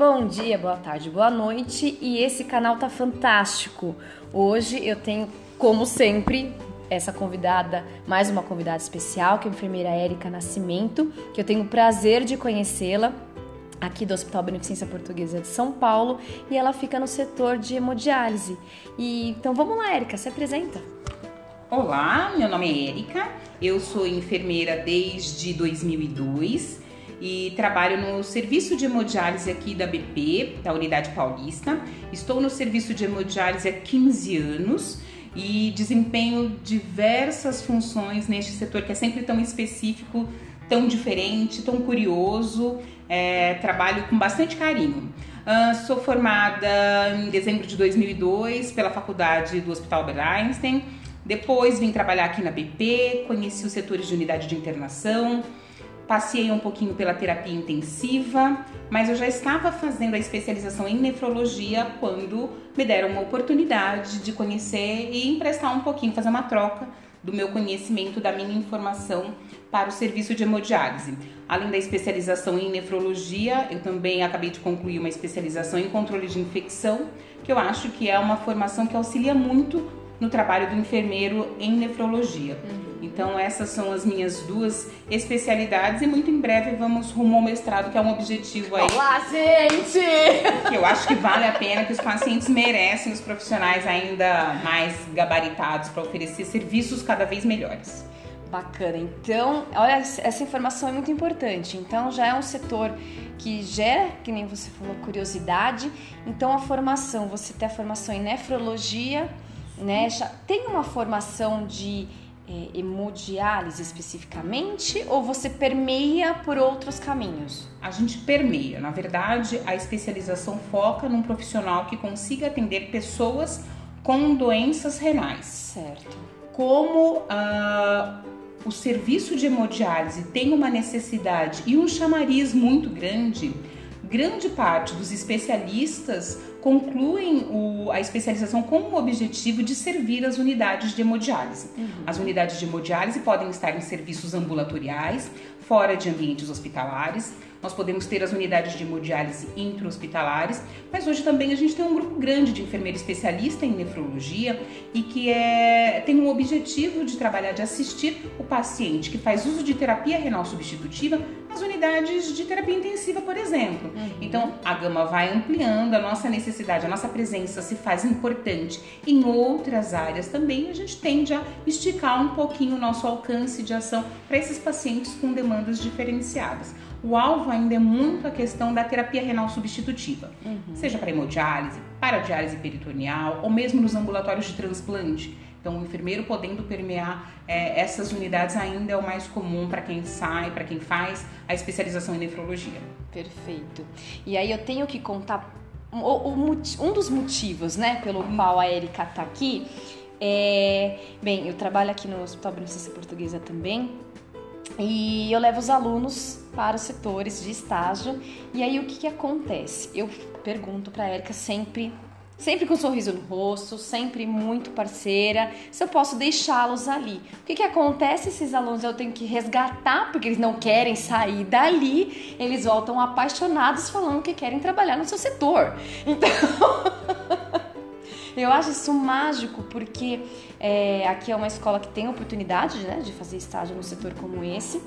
Bom dia, boa tarde, boa noite e esse canal tá fantástico. Hoje eu tenho, como sempre, essa convidada, mais uma convidada especial, que é a enfermeira Érica Nascimento, que eu tenho o prazer de conhecê-la aqui do Hospital Beneficência Portuguesa de São Paulo e ela fica no setor de hemodiálise. E então vamos lá, Érica, se apresenta. Olá, meu nome é Érica, eu sou enfermeira desde 2002 e trabalho no serviço de hemodiálise aqui da BP, da Unidade Paulista. Estou no serviço de hemodiálise há 15 anos e desempenho diversas funções neste setor que é sempre tão específico, tão diferente, tão curioso. É, trabalho com bastante carinho. Uh, sou formada em dezembro de 2002 pela faculdade do Hospital Albert Einstein. Depois vim trabalhar aqui na BP, conheci os setores de unidade de internação, Passei um pouquinho pela terapia intensiva, mas eu já estava fazendo a especialização em nefrologia quando me deram uma oportunidade de conhecer e emprestar um pouquinho, fazer uma troca do meu conhecimento, da minha informação para o serviço de hemodiálise. Além da especialização em nefrologia, eu também acabei de concluir uma especialização em controle de infecção, que eu acho que é uma formação que auxilia muito no trabalho do enfermeiro em nefrologia. Uhum. Então essas são as minhas duas especialidades e muito em breve vamos rumo ao mestrado, que é um objetivo aí. Olá, gente! Que eu acho que vale a pena, que os pacientes merecem os profissionais ainda mais gabaritados para oferecer serviços cada vez melhores. Bacana. Então, olha, essa informação é muito importante. Então, já é um setor que gera, que nem você falou, curiosidade. Então, a formação, você tem a formação em nefrologia, né? Tem uma formação de é, hemodiálise especificamente ou você permeia por outros caminhos? A gente permeia. Na verdade, a especialização foca num profissional que consiga atender pessoas com doenças renais. Certo. Como uh, o serviço de hemodiálise tem uma necessidade e um chamariz muito grande, grande parte dos especialistas concluem o, a especialização com o objetivo de servir as unidades de hemodiálise. Uhum. As unidades de hemodiálise podem estar em serviços ambulatoriais, fora de ambientes hospitalares, nós podemos ter as unidades de hemodiálise intra-hospitalares, mas hoje também a gente tem um grupo grande de enfermeira especialista em nefrologia e que é, tem um objetivo de trabalhar, de assistir o paciente que faz uso de terapia renal substitutiva nas unidades de terapia intensiva, por exemplo. Uhum. Então, a gama vai ampliando, a nossa necessidade, a nossa presença se faz importante em outras áreas também, a gente tende a esticar um pouquinho o nosso alcance de ação para esses pacientes com demandas diferenciadas o alvo ainda é muito a questão da terapia renal substitutiva, uhum. seja para hemodiálise, para diálise peritoneal ou mesmo nos ambulatórios de transplante. Então, o enfermeiro podendo permear é, essas unidades ainda é o mais comum para quem sai, para quem faz a especialização em nefrologia. Perfeito. E aí eu tenho que contar um dos motivos, né, pelo uhum. qual a Erika está aqui. É, bem, eu trabalho aqui no Hospital Beneficência Portuguesa também e eu levo os alunos para os setores de estágio. E aí o que, que acontece? Eu pergunto para a Erika sempre, sempre com um sorriso no rosto, sempre muito parceira, se eu posso deixá-los ali. O que, que acontece? Esses alunos eu tenho que resgatar porque eles não querem sair dali, eles voltam apaixonados falando que querem trabalhar no seu setor. Então. Eu acho isso mágico porque é, aqui é uma escola que tem oportunidade né, de fazer estágio no setor como esse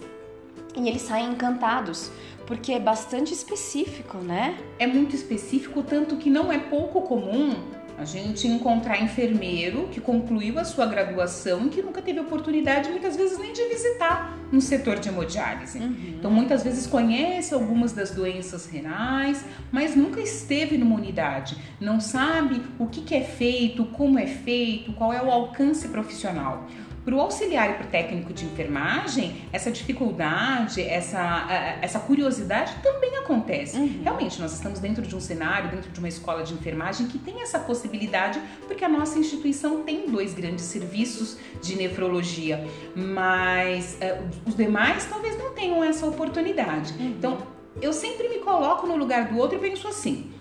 e eles saem encantados porque é bastante específico, né? É muito específico, tanto que não é pouco comum a gente encontrar enfermeiro que concluiu a sua graduação e que nunca teve oportunidade, muitas vezes, nem de visitar um setor de hemodiálise. Uhum. Então, muitas vezes conhece algumas das doenças renais, mas nunca esteve numa unidade, não sabe o que, que é feito, como é feito, qual é o alcance profissional. Para o auxiliar e para o técnico de enfermagem, essa dificuldade, essa, essa curiosidade também acontece. Uhum. Realmente, nós estamos dentro de um cenário, dentro de uma escola de enfermagem que tem essa possibilidade, porque a nossa instituição tem dois grandes serviços de nefrologia, mas uh, os demais talvez não tenham essa oportunidade. Uhum. Então, eu sempre me coloco no lugar do outro e penso assim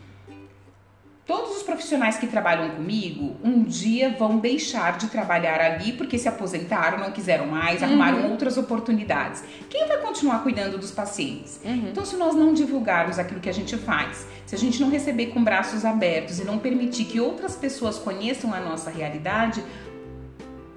todos os profissionais que trabalham comigo um dia vão deixar de trabalhar ali porque se aposentaram, não quiseram mais, uhum. arrumaram outras oportunidades. Quem vai continuar cuidando dos pacientes? Uhum. Então, se nós não divulgarmos aquilo que a gente faz, se a gente não receber com braços abertos e não permitir que outras pessoas conheçam a nossa realidade,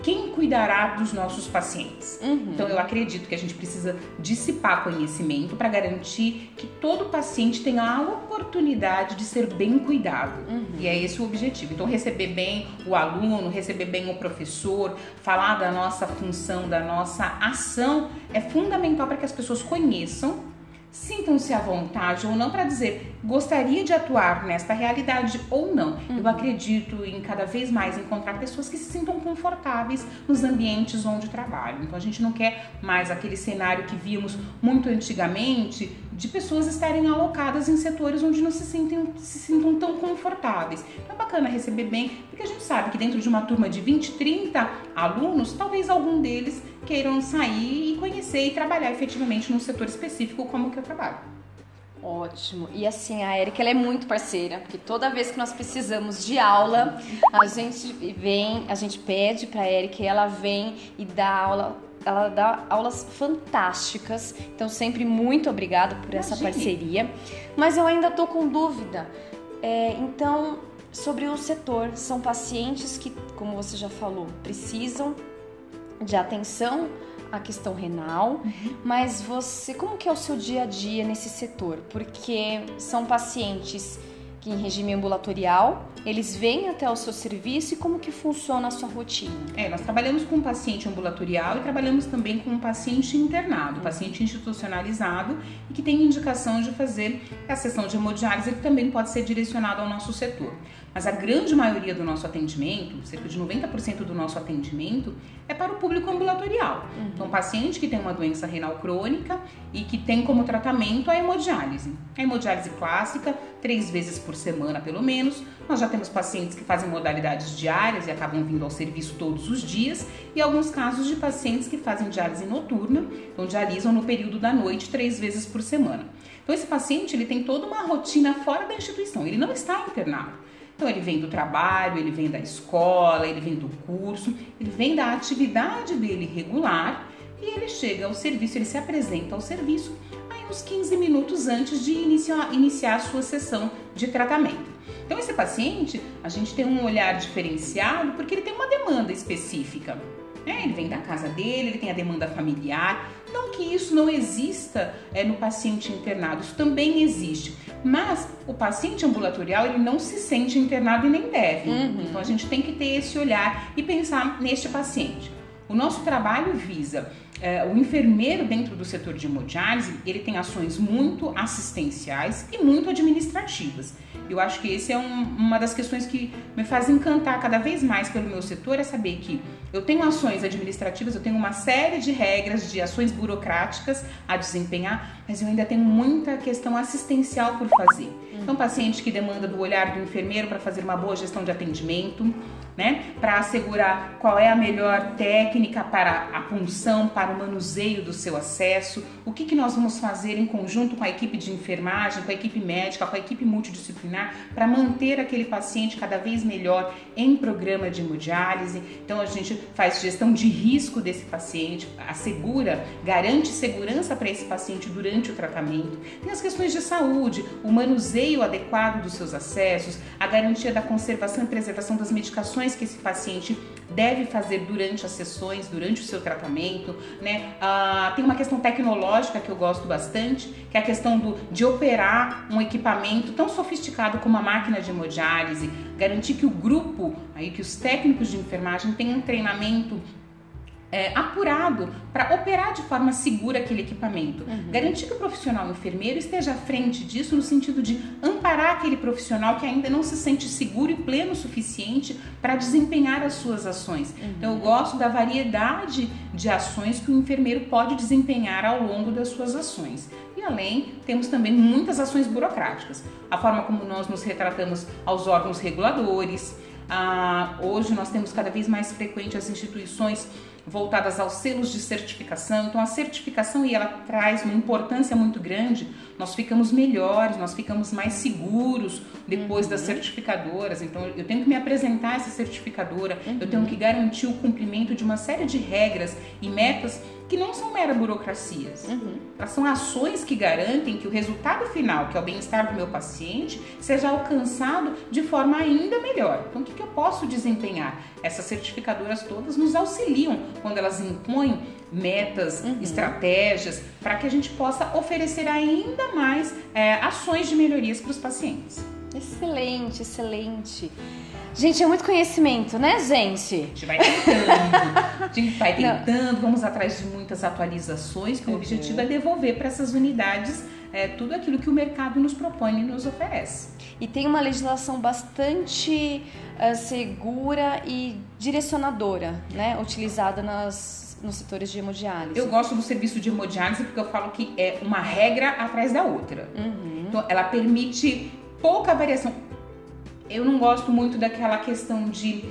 quem cuidará dos nossos pacientes? Uhum. Então eu acredito que a gente precisa dissipar conhecimento para garantir que todo paciente tenha a oportunidade de ser bem cuidado. Uhum. E é esse o objetivo. Então receber bem o aluno, receber bem o professor, falar da nossa função, da nossa ação é fundamental para que as pessoas conheçam sintam-se à vontade ou não para dizer gostaria de atuar nesta realidade ou não. Uhum. Eu acredito em cada vez mais encontrar pessoas que se sintam confortáveis nos ambientes onde trabalham. Então a gente não quer mais aquele cenário que víamos muito antigamente de pessoas estarem alocadas em setores onde não se, sentem, se sintam tão confortáveis. Então é bacana receber bem, porque a gente sabe que dentro de uma turma de 20, 30 alunos, talvez algum deles queiram sair e conhecer e trabalhar efetivamente num setor específico como que eu trabalho. Ótimo. E assim, a Erika ela é muito parceira, porque toda vez que nós precisamos de aula, a gente vem, a gente pede para a Erika ela vem e dá aula ela dá aulas fantásticas. Então, sempre muito obrigada por essa Imagine. parceria. Mas eu ainda tô com dúvida. É, então, sobre o setor, são pacientes que, como você já falou, precisam de atenção à questão renal, uhum. mas você, como que é o seu dia a dia nesse setor? Porque são pacientes que em regime ambulatorial, eles vêm até o seu serviço e como que funciona a sua rotina? É, nós trabalhamos com um paciente ambulatorial e trabalhamos também com um paciente internado, paciente institucionalizado e que tem indicação de fazer a sessão de hemodiálise que também pode ser direcionado ao nosso setor. Mas a grande maioria do nosso atendimento, cerca de 90% do nosso atendimento, é para o público ambulatorial. Uhum. Então, paciente que tem uma doença renal crônica e que tem como tratamento a hemodiálise. A hemodiálise clássica, três vezes por semana pelo menos. Nós já temos pacientes que fazem modalidades diárias e acabam vindo ao serviço todos os dias, e alguns casos de pacientes que fazem diálise noturna, então dialisam no período da noite três vezes por semana. Então, esse paciente ele tem toda uma rotina fora da instituição, ele não está internado. Então ele vem do trabalho, ele vem da escola, ele vem do curso, ele vem da atividade dele regular e ele chega ao serviço, ele se apresenta ao serviço aí uns 15 minutos antes de iniciar, iniciar a sua sessão de tratamento. Então esse paciente, a gente tem um olhar diferenciado porque ele tem uma demanda específica. Né? Ele vem da casa dele, ele tem a demanda familiar. Não que isso não exista é, no paciente internado, isso também existe. Mas o paciente ambulatorial ele não se sente internado e nem deve. Uhum. Então a gente tem que ter esse olhar e pensar neste paciente. O nosso trabalho visa é, o enfermeiro dentro do setor de hemodiálise, ele tem ações muito assistenciais e muito administrativas. Eu acho que esse é um, uma das questões que me faz encantar cada vez mais pelo meu setor, é saber que eu tenho ações administrativas, eu tenho uma série de regras, de ações burocráticas a desempenhar, mas eu ainda tenho muita questão assistencial por fazer. Então, paciente que demanda do olhar do enfermeiro para fazer uma boa gestão de atendimento, né? Para assegurar qual é a melhor técnica para a punção, para o manuseio do seu acesso, o que, que nós vamos fazer em conjunto com a equipe de enfermagem, com a equipe médica, com a equipe multidisciplinar, para manter aquele paciente cada vez melhor em programa de hemodiálise. Então, a gente faz gestão de risco desse paciente, assegura, garante segurança para esse paciente durante o tratamento. Tem as questões de saúde, o manuseio adequado dos seus acessos, a garantia da conservação e preservação das medicações que esse paciente deve fazer durante as sessões, durante o seu tratamento, né? Ah, tem uma questão tecnológica que eu gosto bastante, que é a questão do, de operar um equipamento tão sofisticado como a máquina de hemodiálise, garantir que o grupo, aí que os técnicos de enfermagem tenham treinamento é, apurado para operar de forma segura aquele equipamento. Uhum. Garantir que o profissional enfermeiro esteja à frente disso no sentido de amparar aquele profissional que ainda não se sente seguro e pleno o suficiente para desempenhar as suas ações. Uhum. Então eu gosto da variedade de ações que o enfermeiro pode desempenhar ao longo das suas ações. E além, temos também muitas ações burocráticas. A forma como nós nos retratamos aos órgãos reguladores. Ah, hoje nós temos cada vez mais frequente as instituições voltadas aos selos de certificação. Então a certificação e ela traz uma importância muito grande. Nós ficamos melhores, nós ficamos mais seguros depois uhum. das certificadoras. Então eu tenho que me apresentar essa certificadora, uhum. eu tenho que garantir o cumprimento de uma série de regras e metas que não são mera burocracias. Uhum. Elas são ações que garantem que o resultado final, que é o bem-estar do meu paciente, seja alcançado de forma ainda melhor. Então, o que, que eu posso desempenhar? Essas certificadoras todas nos auxiliam quando elas impõem metas, uhum. estratégias, para que a gente possa oferecer ainda mais é, ações de melhorias para os pacientes. Excelente, excelente. Gente, é muito conhecimento, né, gente? A gente vai tentando. a gente vai tentando, Não. vamos atrás de muitas atualizações, que uhum. o objetivo é devolver para essas unidades é, tudo aquilo que o mercado nos propõe e nos oferece. E tem uma legislação bastante uh, segura e direcionadora, né? Utilizada nas, nos setores de hemodiálise. Eu gosto do serviço de hemodiálise porque eu falo que é uma regra atrás da outra. Uhum. Então, ela permite pouca variação eu não gosto muito daquela questão de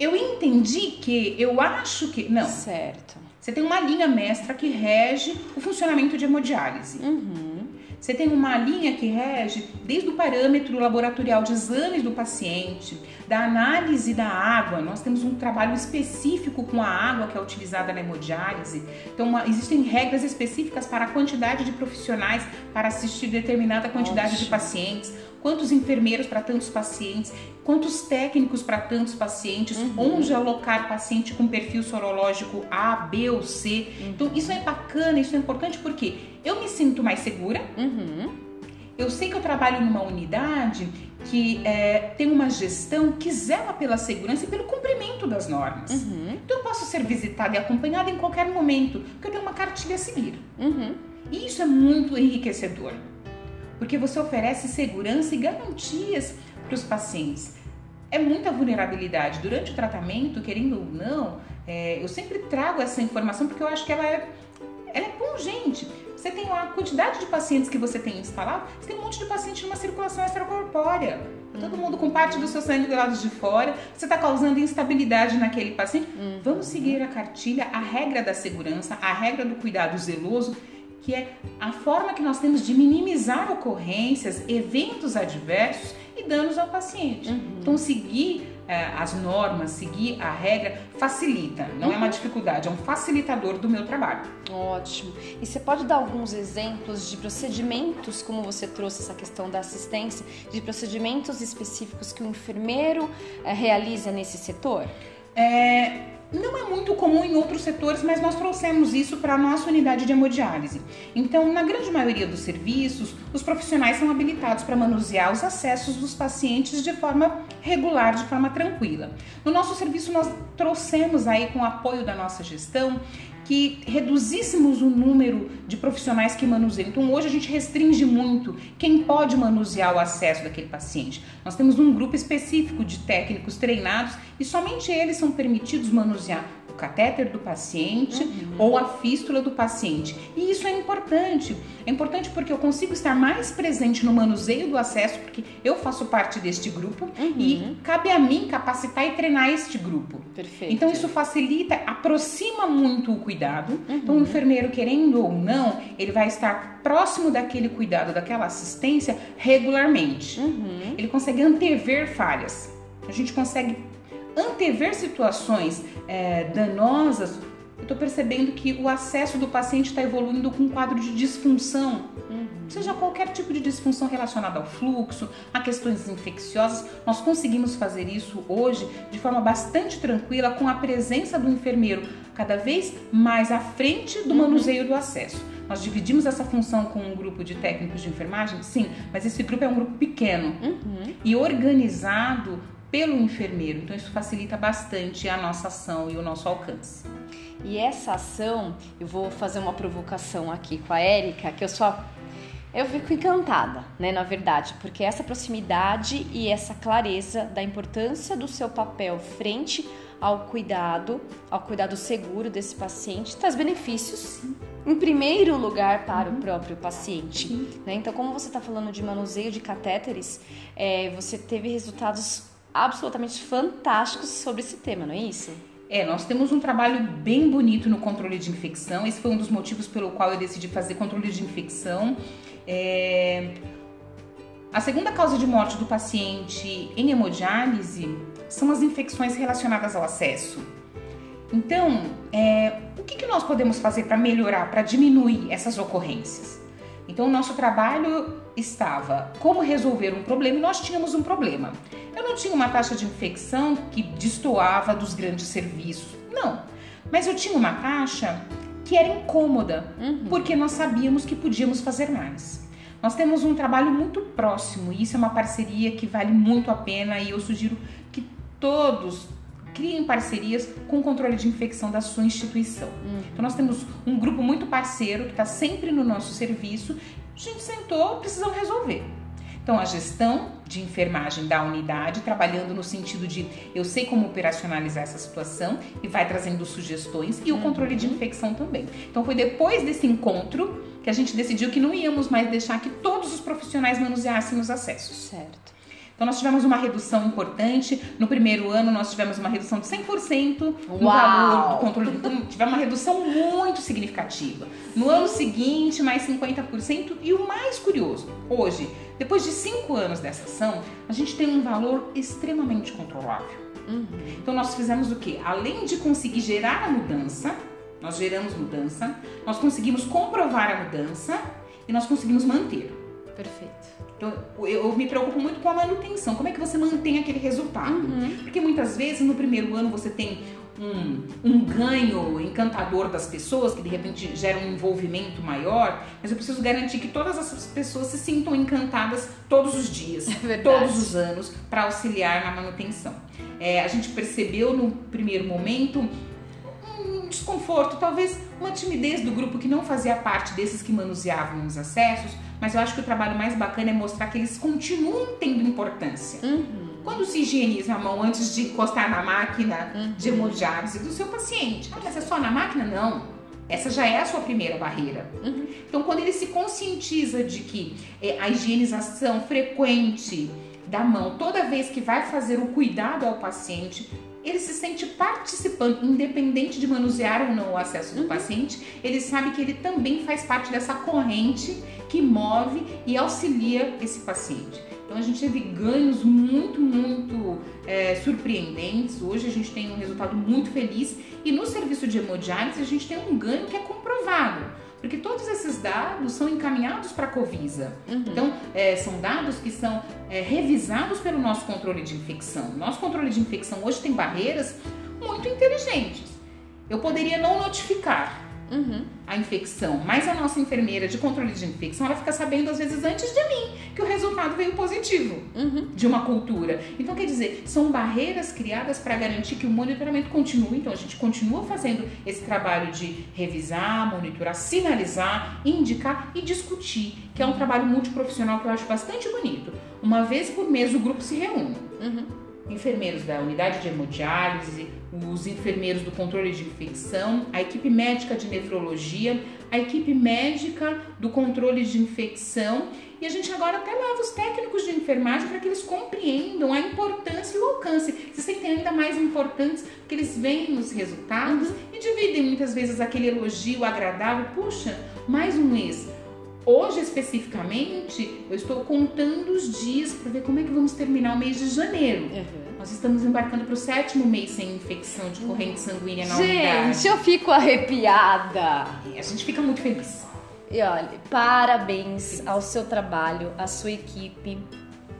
eu entendi que, eu acho que. Não. Certo. Você tem uma linha mestra que rege o funcionamento de hemodiálise. Uhum. Você tem uma linha que rege desde o parâmetro laboratorial de exames do paciente, da análise da água. Nós temos um trabalho específico com a água que é utilizada na hemodiálise. Então, uma, existem regras específicas para a quantidade de profissionais para assistir determinada quantidade de pacientes quantos enfermeiros para tantos pacientes, quantos técnicos para tantos pacientes, uhum. onde alocar paciente com perfil sorológico A, B ou C. Uhum. Então, isso é bacana, isso é importante porque eu me sinto mais segura. Uhum. Eu sei que eu trabalho numa unidade que é, tem uma gestão que zela pela segurança e pelo cumprimento das normas. Uhum. Então eu posso ser visitada e acompanhada em qualquer momento, porque eu tenho uma cartilha a seguir. Uhum. E isso é muito enriquecedor porque você oferece segurança e garantias para os pacientes. É muita vulnerabilidade. Durante o tratamento, querendo ou não, é, eu sempre trago essa informação porque eu acho que ela é, ela é pungente. Você tem a quantidade de pacientes que você tem instalado, você tem um monte de paciente numa circulação extracorpórea. Todo mundo com parte do seu sangue do lado de fora, você está causando instabilidade naquele paciente. Uhum. Vamos seguir a cartilha, a regra da segurança, a regra do cuidado zeloso que é a forma que nós temos de minimizar ocorrências, eventos adversos e danos ao paciente. Uhum. Então, seguir é, as normas, seguir a regra facilita, não é uma uhum. dificuldade, é um facilitador do meu trabalho. Ótimo. E você pode dar alguns exemplos de procedimentos, como você trouxe essa questão da assistência, de procedimentos específicos que o enfermeiro é, realiza nesse setor? É, não é muito comum em outros setores, mas nós trouxemos isso para a nossa unidade de hemodiálise. Então, na grande maioria dos serviços, os profissionais são habilitados para manusear os acessos dos pacientes de forma regular, de forma tranquila. No nosso serviço, nós trouxemos aí, com o apoio da nossa gestão, que reduzíssemos o número de profissionais que manuseiam. Então, hoje a gente restringe muito quem pode manusear o acesso daquele paciente. Nós temos um grupo específico de técnicos treinados e somente eles são permitidos manusear catéter do paciente uhum. ou a fístula do paciente. E isso é importante. É importante porque eu consigo estar mais presente no manuseio do acesso, porque eu faço parte deste grupo uhum. e cabe a mim capacitar e treinar este grupo. Perfeito. Então isso facilita, aproxima muito o cuidado. Uhum. Então o enfermeiro, querendo ou não, ele vai estar próximo daquele cuidado, daquela assistência regularmente. Uhum. Ele consegue antever falhas. A gente consegue antever situações é, danosas, eu estou percebendo que o acesso do paciente está evoluindo com um quadro de disfunção. Uhum. Seja qualquer tipo de disfunção relacionada ao fluxo, a questões infecciosas, nós conseguimos fazer isso hoje de forma bastante tranquila com a presença do enfermeiro cada vez mais à frente do uhum. manuseio do acesso. Nós dividimos essa função com um grupo de técnicos de enfermagem? Sim, mas esse grupo é um grupo pequeno uhum. e organizado pelo enfermeiro. Então isso facilita bastante a nossa ação e o nosso alcance. E essa ação, eu vou fazer uma provocação aqui com a Érica, que eu só eu fico encantada, né, na verdade, porque essa proximidade e essa clareza da importância do seu papel frente ao cuidado, ao cuidado seguro desse paciente, traz benefícios, em primeiro lugar, para uhum. o próprio paciente. Né? Então, como você está falando de manuseio de catéteres, é, você teve resultados absolutamente fantásticos sobre esse tema, não é isso? É, nós temos um trabalho bem bonito no controle de infecção. Esse foi um dos motivos pelo qual eu decidi fazer controle de infecção. É... A segunda causa de morte do paciente em hemodiálise são as infecções relacionadas ao acesso. Então, é, o que, que nós podemos fazer para melhorar, para diminuir essas ocorrências? Então, o nosso trabalho estava como resolver um problema e nós tínhamos um problema. Eu não tinha uma taxa de infecção que destoava dos grandes serviços, não. Mas eu tinha uma taxa que era incômoda, uhum. porque nós sabíamos que podíamos fazer mais. Nós temos um trabalho muito próximo e isso é uma parceria que vale muito a pena e eu sugiro que todos criem parcerias com o controle de infecção da sua instituição. Uhum. Então nós temos um grupo muito parceiro que está sempre no nosso serviço. A gente sentou, precisamos resolver. Então, a gestão de enfermagem da unidade, trabalhando no sentido de eu sei como operacionalizar essa situação e vai trazendo sugestões, e o controle de uhum. infecção também. Então, foi depois desse encontro que a gente decidiu que não íamos mais deixar que todos os profissionais manuseassem os acessos. Certo. Então nós tivemos uma redução importante. No primeiro ano nós tivemos uma redução de 100% no Uau. valor do controle. Então, tivemos uma redução muito significativa. No ano seguinte, mais 50%. E o mais curioso, hoje, depois de cinco anos dessa ação, a gente tem um valor extremamente controlável. Uhum. Então nós fizemos o quê? Além de conseguir gerar a mudança, nós geramos mudança, nós conseguimos comprovar a mudança e nós conseguimos manter. Perfeito. Então, eu me preocupo muito com a manutenção. Como é que você mantém aquele resultado? Uhum. Porque muitas vezes no primeiro ano você tem um, um, ganho encantador das pessoas, que de repente gera um envolvimento maior, mas eu preciso garantir que todas essas pessoas se sintam encantadas todos os dias, é todos os anos, para auxiliar na manutenção. É, a gente percebeu no primeiro momento um desconforto, talvez uma timidez do grupo que não fazia parte desses que manuseavam os acessos mas eu acho que o trabalho mais bacana é mostrar que eles continuam tendo importância. Uhum. Quando se higieniza a mão antes de encostar na máquina uhum. de hemodiálise do seu paciente. Ah, mas é só na máquina? Não. Essa já é a sua primeira barreira. Uhum. Então, quando ele se conscientiza de que é, a higienização frequente da mão, toda vez que vai fazer o cuidado ao paciente, ele se sente participando, independente de manusear ou não o acesso do uhum. paciente, ele sabe que ele também faz parte dessa corrente que move e auxilia esse paciente. Então a gente teve ganhos muito, muito é, surpreendentes. Hoje a gente tem um resultado muito feliz e no serviço de hemodiálise a gente tem um ganho que é comprovado. Porque todos esses dados são encaminhados para a Covisa. Uhum. Então, é, são dados que são é, revisados pelo nosso controle de infecção. Nosso controle de infecção hoje tem barreiras muito inteligentes. Eu poderia não notificar, uhum. a infecção, mas a nossa enfermeira de controle de infecção, ela fica sabendo às vezes antes de mim que o resultado veio positivo uhum. de uma cultura. Então, quer dizer, são barreiras criadas para garantir que o monitoramento continue. Então, a gente continua fazendo esse trabalho de revisar, monitorar, sinalizar, indicar e discutir, que é um trabalho multiprofissional que eu acho bastante bonito. Uma vez por mês o grupo se reúne. Uhum enfermeiros da unidade de hemodiálise, os enfermeiros do controle de infecção, a equipe médica de nefrologia, a equipe médica do controle de infecção e a gente agora até leva os técnicos de enfermagem para que eles compreendam a importância e o alcance, se sentem ainda mais importantes, porque eles veem os resultados uhum. e dividem muitas vezes aquele elogio agradável, puxa, mais um mês Hoje, especificamente, eu estou contando os dias para ver como é que vamos terminar o mês de janeiro. Uhum. Nós estamos embarcando para o sétimo mês sem infecção de corrente sanguínea na gente, unidade. Gente, eu fico arrepiada. E a gente fica muito feliz. E olha, parabéns ao seu trabalho, à sua equipe.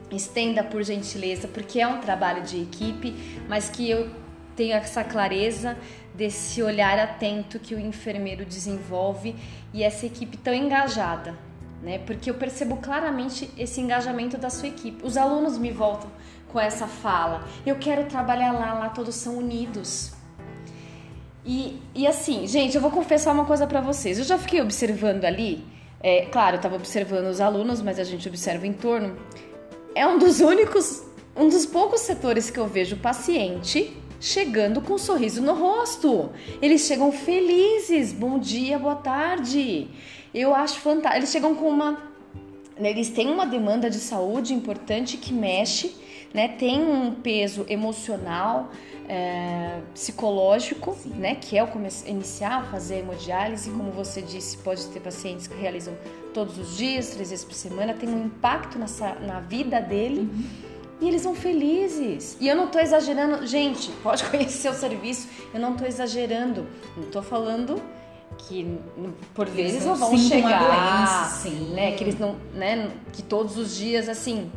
Estenda por gentileza, porque é um trabalho de equipe, mas que eu tenho essa clareza desse olhar atento que o enfermeiro desenvolve e essa equipe tão engajada, né? Porque eu percebo claramente esse engajamento da sua equipe. Os alunos me voltam com essa fala: eu quero trabalhar lá, lá todos são unidos. E, e assim, gente, eu vou confessar uma coisa para vocês. Eu já fiquei observando ali, é, claro, eu tava observando os alunos, mas a gente observa o entorno. É um dos únicos, um dos poucos setores que eu vejo paciente chegando com um sorriso no rosto. Eles chegam felizes. Bom dia, boa tarde. Eu acho fantástico. Eles chegam com uma. Eles têm uma demanda de saúde importante que mexe né? Tem um peso emocional, é, psicológico, Sim. né? Que é o iniciar a fazer hemodiálise, como você disse, pode ter pacientes que realizam todos os dias, três vezes por semana, tem um impacto nessa, na vida dele. Uhum. E eles são felizes. E eu não estou exagerando. Gente, pode conhecer o serviço. Eu não estou exagerando. Não estou falando que por vezes não vão chegar, doença, sim. né? Que eles não, né? Que todos os dias assim,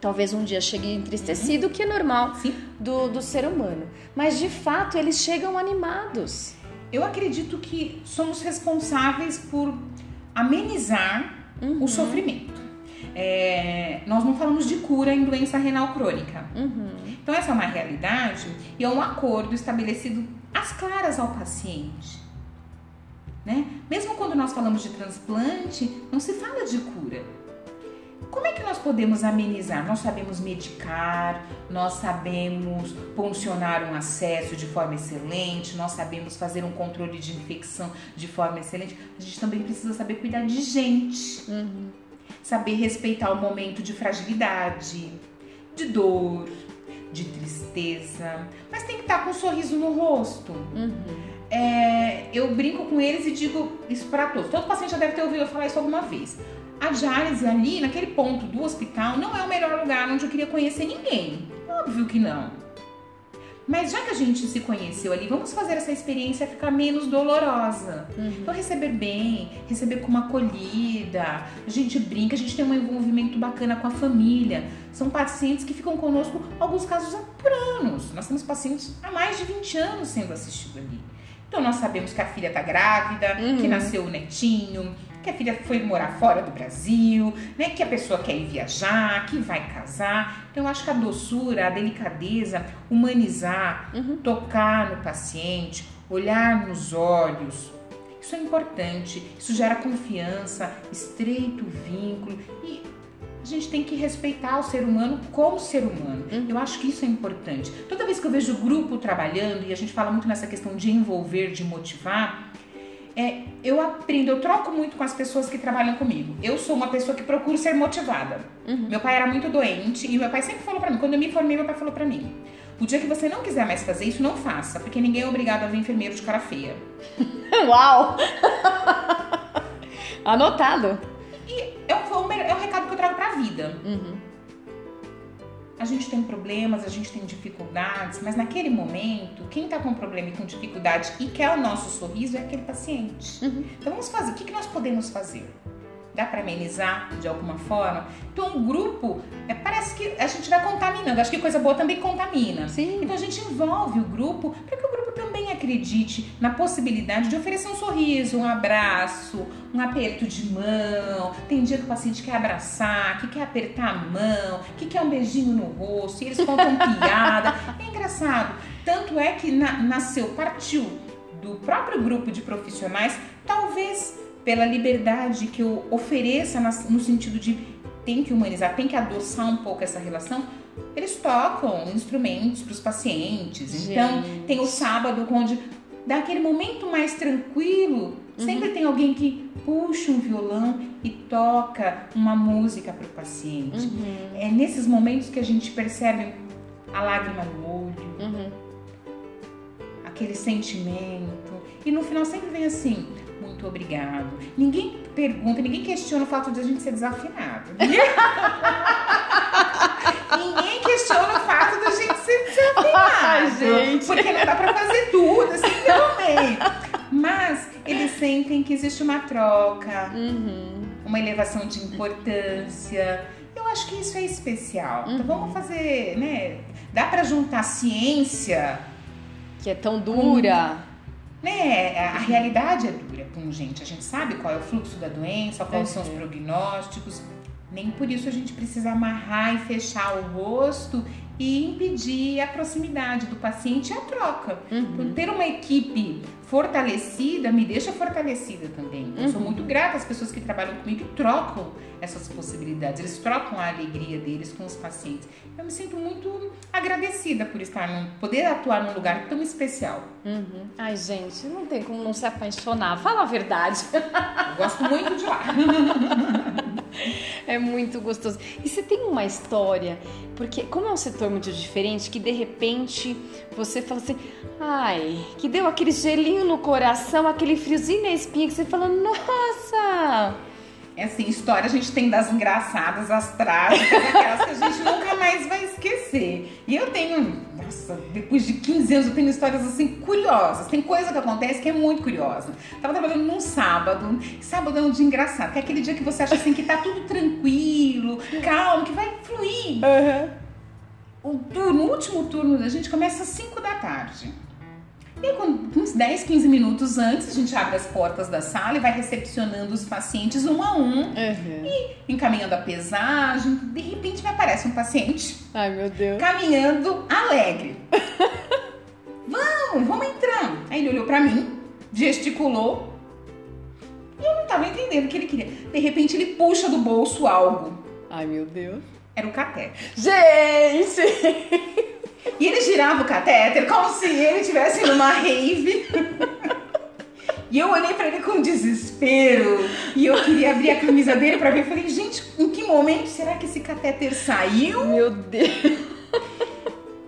talvez um dia chegue entristecido, uhum. que é normal do, do ser humano. Mas de fato eles chegam animados. Eu acredito que somos responsáveis por amenizar uhum. o sofrimento. É, nós não falamos de cura em doença renal crônica. Uhum. Então essa é uma realidade e é um acordo estabelecido às claras ao paciente. Né? Mesmo quando nós falamos de transplante, não se fala de cura. Como é que nós podemos amenizar? Nós sabemos medicar, nós sabemos funcionar um acesso de forma excelente, nós sabemos fazer um controle de infecção de forma excelente. A gente também precisa saber cuidar de gente, uhum. saber respeitar o momento de fragilidade, de dor, de tristeza, mas tem que estar com um sorriso no rosto. Uhum é, eu brinco com eles e digo isso para todos. Todo paciente já deve ter ouvido eu falar isso alguma vez. A diálise ali, naquele ponto do hospital, não é o melhor lugar onde eu queria conhecer ninguém. Óbvio que não. Mas já que a gente se conheceu ali, vamos fazer essa experiência ficar menos dolorosa. Uhum. Então, receber bem, receber com uma acolhida, a gente brinca, a gente tem um envolvimento bacana com a família. São pacientes que ficam conosco, alguns casos, por anos. Nós temos pacientes há mais de 20 anos sendo assistidos ali. Então nós sabemos que a filha está grávida, uhum. que nasceu o netinho, que a filha foi morar fora do Brasil, né? Que a pessoa quer ir viajar, que vai casar. Então eu acho que a doçura, a delicadeza, humanizar, uhum. tocar no paciente, olhar nos olhos, isso é importante. Isso gera confiança, estreito vínculo e a gente tem que respeitar o ser humano como ser humano. Uhum. Eu acho que isso é importante. Toda vez que eu vejo o grupo trabalhando, e a gente fala muito nessa questão de envolver, de motivar, é, eu aprendo, eu troco muito com as pessoas que trabalham comigo. Eu sou uma pessoa que procuro ser motivada. Uhum. Meu pai era muito doente e meu pai sempre falou para mim, quando eu me formei, meu pai falou para mim: o dia que você não quiser mais fazer isso, não faça, porque ninguém é obrigado a ver enfermeiro de cara feia. Uau! Anotado. E é um, é um recado que eu trago pra vida. Uhum. A gente tem problemas, a gente tem dificuldades, mas naquele momento, quem tá com problema e com dificuldade e quer o nosso sorriso é aquele paciente. Uhum. Então vamos fazer, o que, que nós podemos fazer? Dá para amenizar de alguma forma? Então o grupo, é, parece que a gente vai contaminando. Acho que coisa boa também contamina. Sim. Então a gente envolve o grupo para que o grupo também acredite na possibilidade de oferecer um sorriso, um abraço, um aperto de mão. Tem dia que o paciente quer abraçar, que quer apertar a mão, que quer um beijinho no rosto, e eles contam piada. É engraçado. Tanto é que na, nasceu, partiu do próprio grupo de profissionais, talvez pela liberdade que eu ofereça no sentido de tem que humanizar, tem que adoçar um pouco essa relação, eles tocam instrumentos para os pacientes. Gente. Então, tem o sábado onde dá aquele momento mais tranquilo, uhum. sempre tem alguém que puxa um violão e toca uma música para o paciente. Uhum. É nesses momentos que a gente percebe a lágrima no olho, uhum. aquele sentimento. E no final sempre vem assim: muito obrigado. Ninguém pergunta, ninguém questiona o fato de a gente ser desafinado. Ninguém, questiona o fato de a gente ser desafinado. Ai, gente. Porque não dá pra fazer tudo, assim, meio. Mas eles sentem que existe uma troca, uhum. uma elevação de importância. Eu acho que isso é especial. Então, uhum. Então vamos fazer, né? Dá para juntar ciência. Que é tão dura. Né, a realidade é dura, pungente. A gente sabe qual é o fluxo da doença, quais são os prognósticos. Nem por isso a gente precisa amarrar e fechar o rosto e impedir a proximidade do paciente e a troca. Uhum. Então, ter uma equipe fortalecida me deixa fortalecida também. Eu sou uhum. muito grata às pessoas que trabalham comigo e trocam essas possibilidades. Eles trocam a alegria deles com os pacientes. Eu me sinto muito agradecida por estar num, poder atuar num lugar tão especial. Uhum. Ai, gente, não tem como não se apaixonar. Fala a verdade. Eu gosto muito de lá. É muito gostoso. E você tem uma história, porque como é um setor muito diferente, que de repente você fala assim, ai, que deu aquele gelinho no coração, aquele friozinho na espinha, que você fala, nossa! É assim, história a gente tem das engraçadas, as trágicas, aquelas que a gente nunca mais vai esquecer. E eu tenho, nossa, depois de 15 anos eu tenho histórias assim curiosas. Tem coisa que acontece que é muito curiosa. Tava trabalhando num sábado, sábado é um dia engraçado, que é aquele dia que você acha assim que tá tudo tranquilo, calmo, que vai fluir. Uhum. O turno, o último turno da gente começa às 5 da tarde. E quando, uns 10, 15 minutos antes, a gente abre as portas da sala e vai recepcionando os pacientes um a um. Uhum. E encaminhando a pesagem. De repente me aparece um paciente Ai, meu Deus. caminhando alegre. vamos, vamos entrar. Aí ele olhou pra mim, gesticulou. E eu não tava entendendo o que ele queria. De repente ele puxa do bolso algo. Ai, meu Deus. Era o catéter. Gente! E ele girava o catéter como se ele estivesse numa rave. E eu olhei pra ele com desespero. E eu queria abrir a camisa dele pra ver. Eu falei, gente, em que momento será que esse catéter saiu? Meu Deus.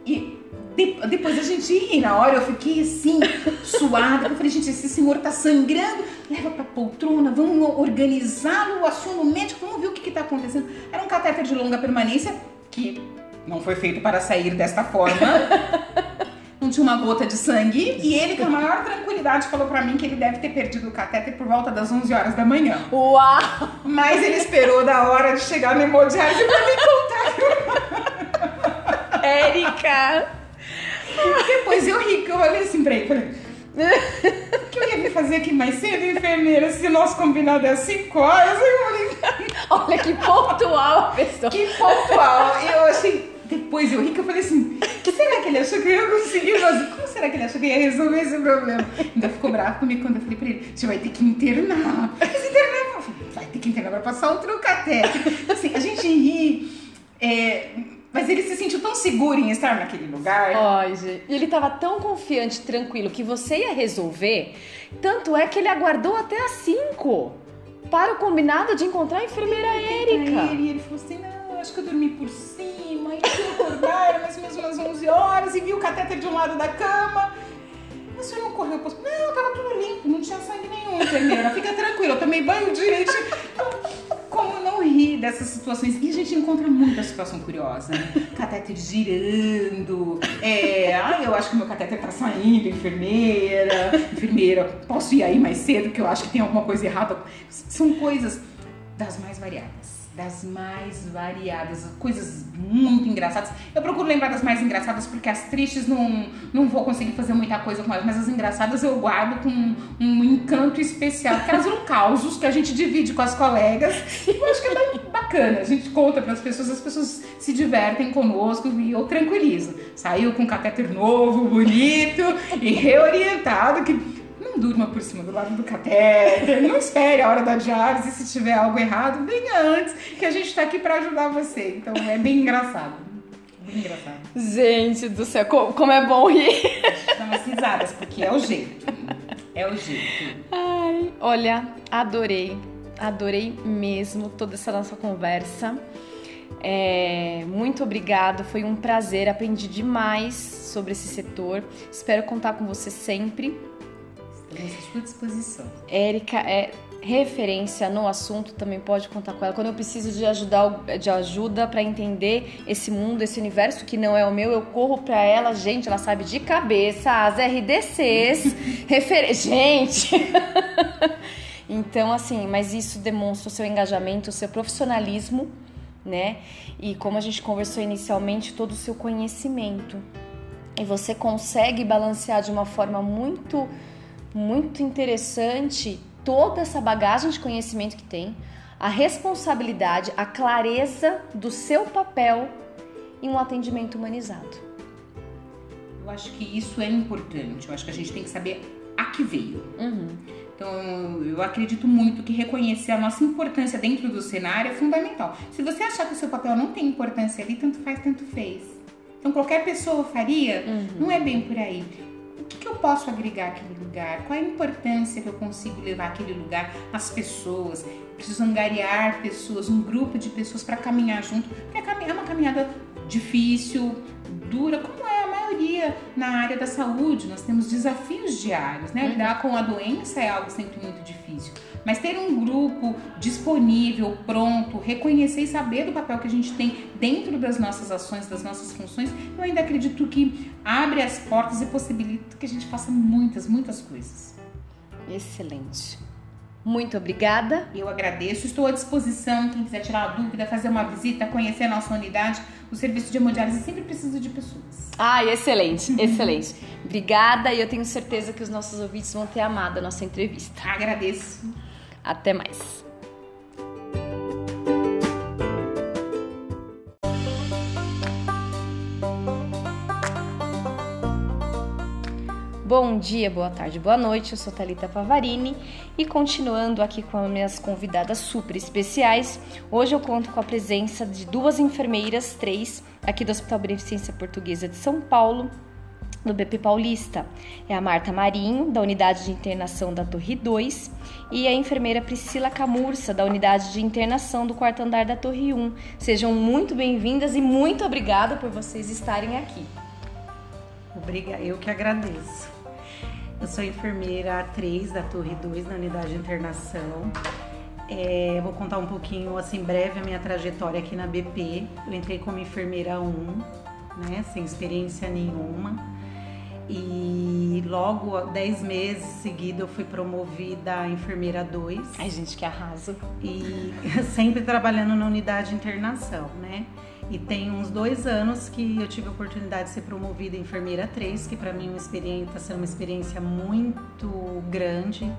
E de- depois a gente ri. Na hora eu fiquei assim, suada. Eu falei, gente, esse senhor tá sangrando. Leva pra poltrona, vamos organizá-lo, aciona o médico, vamos ver o que que tá acontecendo. Era um catéter de longa permanência que não foi feito para sair desta forma. Não tinha uma gota de sangue. E ele, com a maior tranquilidade, falou pra mim que ele deve ter perdido o catéter por volta das 11 horas da manhã. Uau! Mas ele esperou da hora de chegar no hemodiálise pra me contar. Érica! Depois eu ri, que eu olhei assim pra ele. Falei, o que eu ia vir fazer aqui mais cedo, enfermeira? Se nosso combinado é às 5 horas, eu falei, Olha que pontual a pessoa. que pontual. Eu achei. Depois eu ri que eu falei assim: que será que ele achou que eu ia conseguir fazer? Como será que ele achou que eu ia resolver esse problema? Ainda ficou bravo comigo quando eu falei pra ele: você vai ter que internar. Mas internar, eu falei, vai ter que internar pra passar um trucatéter. Assim, a gente ri. é, mas ele se sentiu tão seguro em estar naquele lugar. Ai, gente. E ele tava tão confiante, tranquilo, que você ia resolver. Tanto é que ele aguardou até às 5 para o combinado de encontrar a enfermeira Érica. Ele, e ele falou assim: não, acho que eu dormi por cima. E fui acordar, era mais ou menos umas 11 horas, e vi o catéter de um lado da cama. Mas o senhor não correu pro hospital? Não, tava tudo limpo, não tinha sangue nenhum, enfermeira. Fica tranquila, eu tomei banho direito. Então, como não rir dessas situações? E a gente encontra muita situação curiosa, né? Catéter girando. É, ai, eu acho que meu catéter tá saindo, enfermeira. Enfermeira, posso ir aí mais cedo, que eu acho que tem alguma coisa errada. São coisas das mais variadas. Das mais variadas, coisas muito engraçadas. Eu procuro lembrar das mais engraçadas porque as tristes não, não vou conseguir fazer muita coisa com elas, mas as engraçadas eu guardo com um encanto especial, porque elas causos que a gente divide com as colegas. E eu acho que é bacana. A gente conta para as pessoas, as pessoas se divertem conosco e eu tranquilizo. Saiu com um catéter novo, bonito e reorientado, que não durma por cima do lado do catéter, não espere a hora da diálise, se tiver algo errado, venha antes, que a gente tá aqui para ajudar você. Então é bem engraçado. Bem engraçado. Gente do céu, co- como é bom rir. Umas risadas, porque é o jeito. É o jeito. Ai, olha, adorei. Adorei mesmo toda essa nossa conversa. É, muito obrigado, foi um prazer, aprendi demais sobre esse setor. Espero contar com você sempre. Estamos à sua disposição. Érica é referência no assunto, também pode contar com ela. Quando eu preciso de, ajudar, de ajuda para entender esse mundo, esse universo que não é o meu, eu corro para ela. Gente, ela sabe de cabeça as RDCs. refer... Gente! então, assim, mas isso demonstra o seu engajamento, o seu profissionalismo, né? E como a gente conversou inicialmente, todo o seu conhecimento. E você consegue balancear de uma forma muito muito interessante toda essa bagagem de conhecimento que tem, a responsabilidade, a clareza do seu papel em um atendimento humanizado. Eu acho que isso é importante. Eu acho que a gente tem que saber a que veio. Uhum. Então, eu acredito muito que reconhecer a nossa importância dentro do cenário é fundamental. Se você achar que o seu papel não tem importância ali, tanto faz, tanto fez. Então, qualquer pessoa faria, não é bem por aí. Que, que eu posso agregar àquele lugar? Qual é a importância que eu consigo levar aquele lugar às pessoas? Preciso angariar pessoas, um grupo de pessoas para caminhar junto, porque é uma caminhada difícil, dura, como é a maioria na área da saúde. Nós temos desafios diários, né? Uhum. Lidar com a doença é algo sempre muito difícil. Mas ter um grupo disponível, pronto, reconhecer e saber do papel que a gente tem dentro das nossas ações, das nossas funções, eu ainda acredito que abre as portas e possibilita que a gente faça muitas, muitas coisas. Excelente. Muito obrigada. Eu agradeço. Estou à disposição. Quem quiser tirar uma dúvida, fazer uma visita, conhecer a nossa unidade, o serviço de hemodiálise sempre precisa de pessoas. Ah, excelente, excelente. Obrigada e eu tenho certeza que os nossos ouvintes vão ter amado a nossa entrevista. Agradeço. Até mais. Bom dia, boa tarde, boa noite. Eu sou Talita Pavarini e continuando aqui com as minhas convidadas super especiais. Hoje eu conto com a presença de duas enfermeiras, três, aqui do Hospital Beneficência Portuguesa de São Paulo, do BP Paulista. É a Marta Marinho, da Unidade de Internação da Torre 2, e a enfermeira Priscila Camurça, da Unidade de Internação do quarto andar da Torre 1. Sejam muito bem-vindas e muito obrigada por vocês estarem aqui. Obrigada, eu que agradeço. Eu sou enfermeira 3 da Torre 2 na unidade de internação. É, vou contar um pouquinho, assim, breve a minha trajetória aqui na BP. Eu entrei como enfermeira 1, né, sem experiência nenhuma. E logo, 10 meses seguidos, eu fui promovida a enfermeira 2. Ai, gente, que arraso! E sempre trabalhando na unidade de internação, né? E tem uns dois anos que eu tive a oportunidade de ser promovida enfermeira 3, que para mim é uma experiência, está sendo uma experiência muito grande,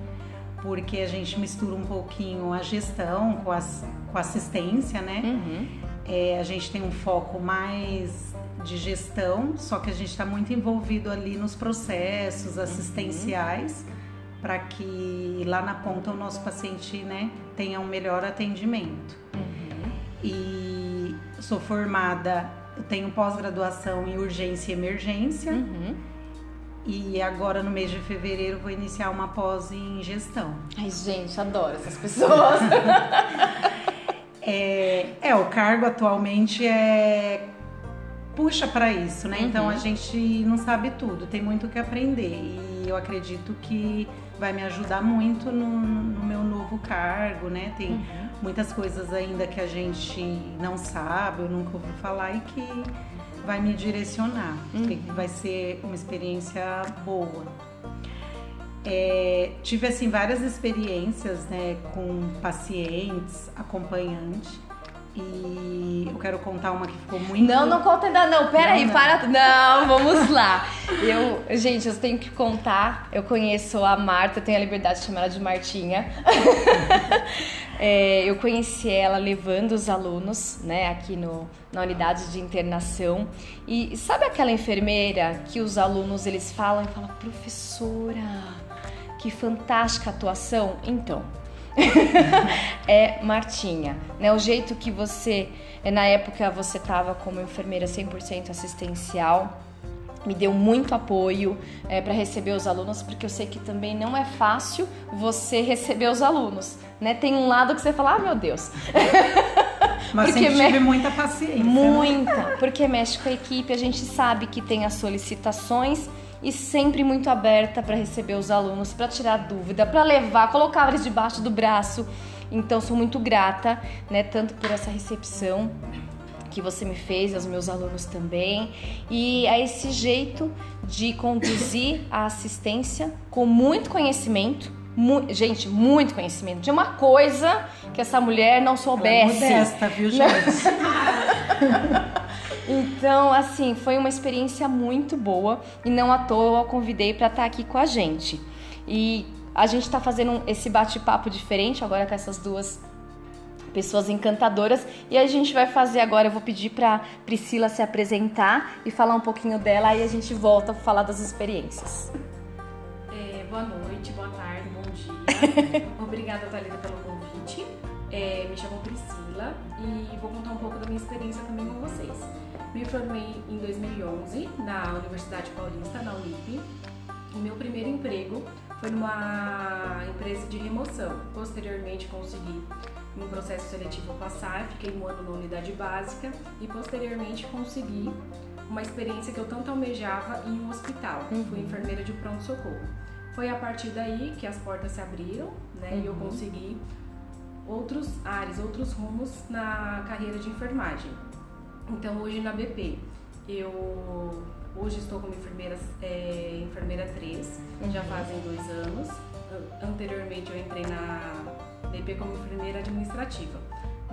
porque a gente mistura um pouquinho a gestão com, as, com a assistência, né? Uhum. É, a gente tem um foco mais de gestão, só que a gente está muito envolvido ali nos processos assistenciais uhum. para que lá na ponta o nosso paciente né, tenha um melhor atendimento. Uhum. E sou formada, eu tenho pós-graduação em urgência e emergência. Uhum. E agora no mês de fevereiro vou iniciar uma pós em gestão. Ai, gente, adoro essas pessoas. é, é, o cargo atualmente é puxa para isso, né? Uhum. Então a gente não sabe tudo, tem muito o que aprender. E eu acredito que vai me ajudar muito no, no meu novo cargo, né? Tem uhum. muitas coisas ainda que a gente não sabe, eu nunca ouvi falar e que vai me direcionar. Uhum. Vai ser uma experiência boa. É, tive assim várias experiências né, com pacientes, acompanhante. E eu quero contar uma que ficou muito. Não, não conta ainda não. Pera não, aí, não. para. Não, vamos lá. Eu, gente, eu tenho que contar. Eu conheço a Marta, eu tenho a liberdade de chamar ela de Martinha. é, eu conheci ela levando os alunos, né, aqui no, na unidade de internação. E sabe aquela enfermeira que os alunos eles falam e falam, professora, que fantástica atuação? Então, é Martinha, né? O jeito que você, na época você estava como enfermeira 100% assistencial, me deu muito apoio é, para receber os alunos, porque eu sei que também não é fácil você receber os alunos, né? Tem um lado que você fala, ah, meu Deus. Mas porque sempre tive muita paciência. Né? Muita, né? porque mexe com a equipe, a gente sabe que tem as solicitações e sempre muito aberta para receber os alunos, para tirar dúvida, para levar, colocar eles debaixo do braço. Então sou muito grata, né, tanto por essa recepção que você me fez, aos meus alunos também, e a esse jeito de conduzir a assistência com muito conhecimento, mu gente, muito conhecimento de uma coisa que essa mulher não soubesse. É modesta, viu, gente? Então, assim, foi uma experiência muito boa e não à toa eu convidei para estar tá aqui com a gente. E a gente está fazendo esse bate-papo diferente agora com essas duas pessoas encantadoras e a gente vai fazer agora. Eu vou pedir para Priscila se apresentar e falar um pouquinho dela, aí a gente volta para falar das experiências. É, boa noite, boa tarde, bom dia. Obrigada, Thalita, pelo convite. É, me chamo Priscila e vou contar um pouco da minha experiência também com vocês. Me formei em 2011 na Universidade Paulista, na Unip. E meu primeiro emprego foi numa empresa de remoção. Posteriormente consegui um processo seletivo passar, fiquei um ano na unidade básica e posteriormente consegui uma experiência que eu tanto almejava em um hospital. Uhum. Fui enfermeira de pronto-socorro. Foi a partir daí que as portas se abriram, né, uhum. e eu uhum. consegui outros ares, outros rumos na carreira de enfermagem. Então hoje na BP eu hoje estou como enfermeira, é, enfermeira 3, uhum. já fazem dois anos. Anteriormente eu entrei na BP como enfermeira administrativa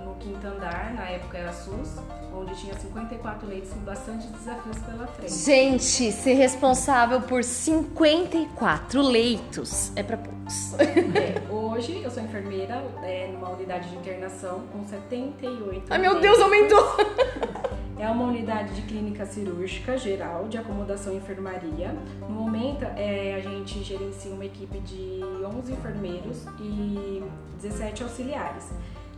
no quinto andar, na época era SUS, onde tinha 54 leitos com bastante desafios pela frente. Gente, ser responsável por 54 leitos é para poucos. É, hoje eu sou enfermeira é, numa unidade de internação com 78 Ai meu Deus, aumentou! É uma unidade de clínica cirúrgica geral de acomodação e enfermaria. No momento, é, a gente gerencia uma equipe de 11 enfermeiros e 17 auxiliares.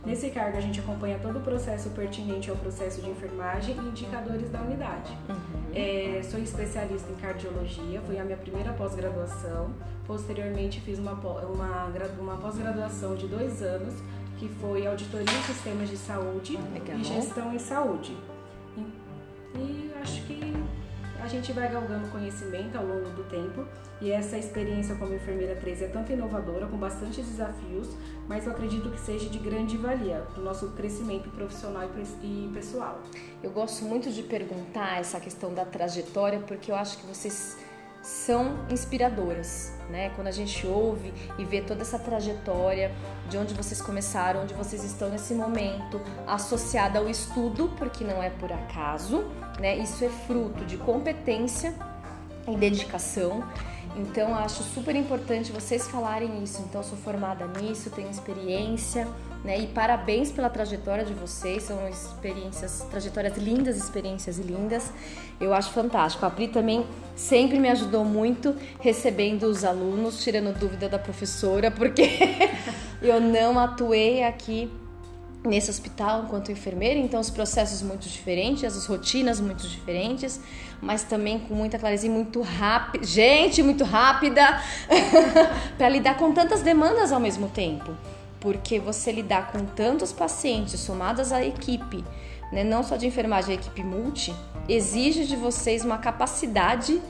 Nesse cargo, a gente acompanha todo o processo pertinente ao processo de enfermagem e indicadores da unidade. Uhum. É, sou especialista em cardiologia, foi a minha primeira pós-graduação. Posteriormente, fiz uma, uma, uma pós-graduação de dois anos, que foi Auditoria em Sistemas de Saúde Legal. e Gestão em Saúde. E, acho que a gente vai galgando conhecimento ao longo do tempo e essa experiência como enfermeira 3 é tanto inovadora, com bastantes desafios, mas eu acredito que seja de grande valia para o nosso crescimento profissional e pessoal. Eu gosto muito de perguntar essa questão da trajetória porque eu acho que vocês são inspiradoras, né? Quando a gente ouve e vê toda essa trajetória de onde vocês começaram, onde vocês estão nesse momento, associada ao estudo, porque não é por acaso, né? Isso é fruto de competência e dedicação. Então, acho super importante vocês falarem isso. Então, sou formada nisso, tenho experiência, né? E parabéns pela trajetória de vocês, são experiências, trajetórias lindas, experiências lindas. Eu acho fantástico. A Pri também sempre me ajudou muito recebendo os alunos, tirando dúvida da professora, porque eu não atuei aqui nesse hospital enquanto enfermeira, então os processos muito diferentes, as rotinas muito diferentes, mas também com muita clareza e muito rápida, gente, muito rápida, para lidar com tantas demandas ao mesmo tempo porque você lidar com tantos pacientes somadas à equipe, né, não só de enfermagem, a equipe multi, exige de vocês uma capacidade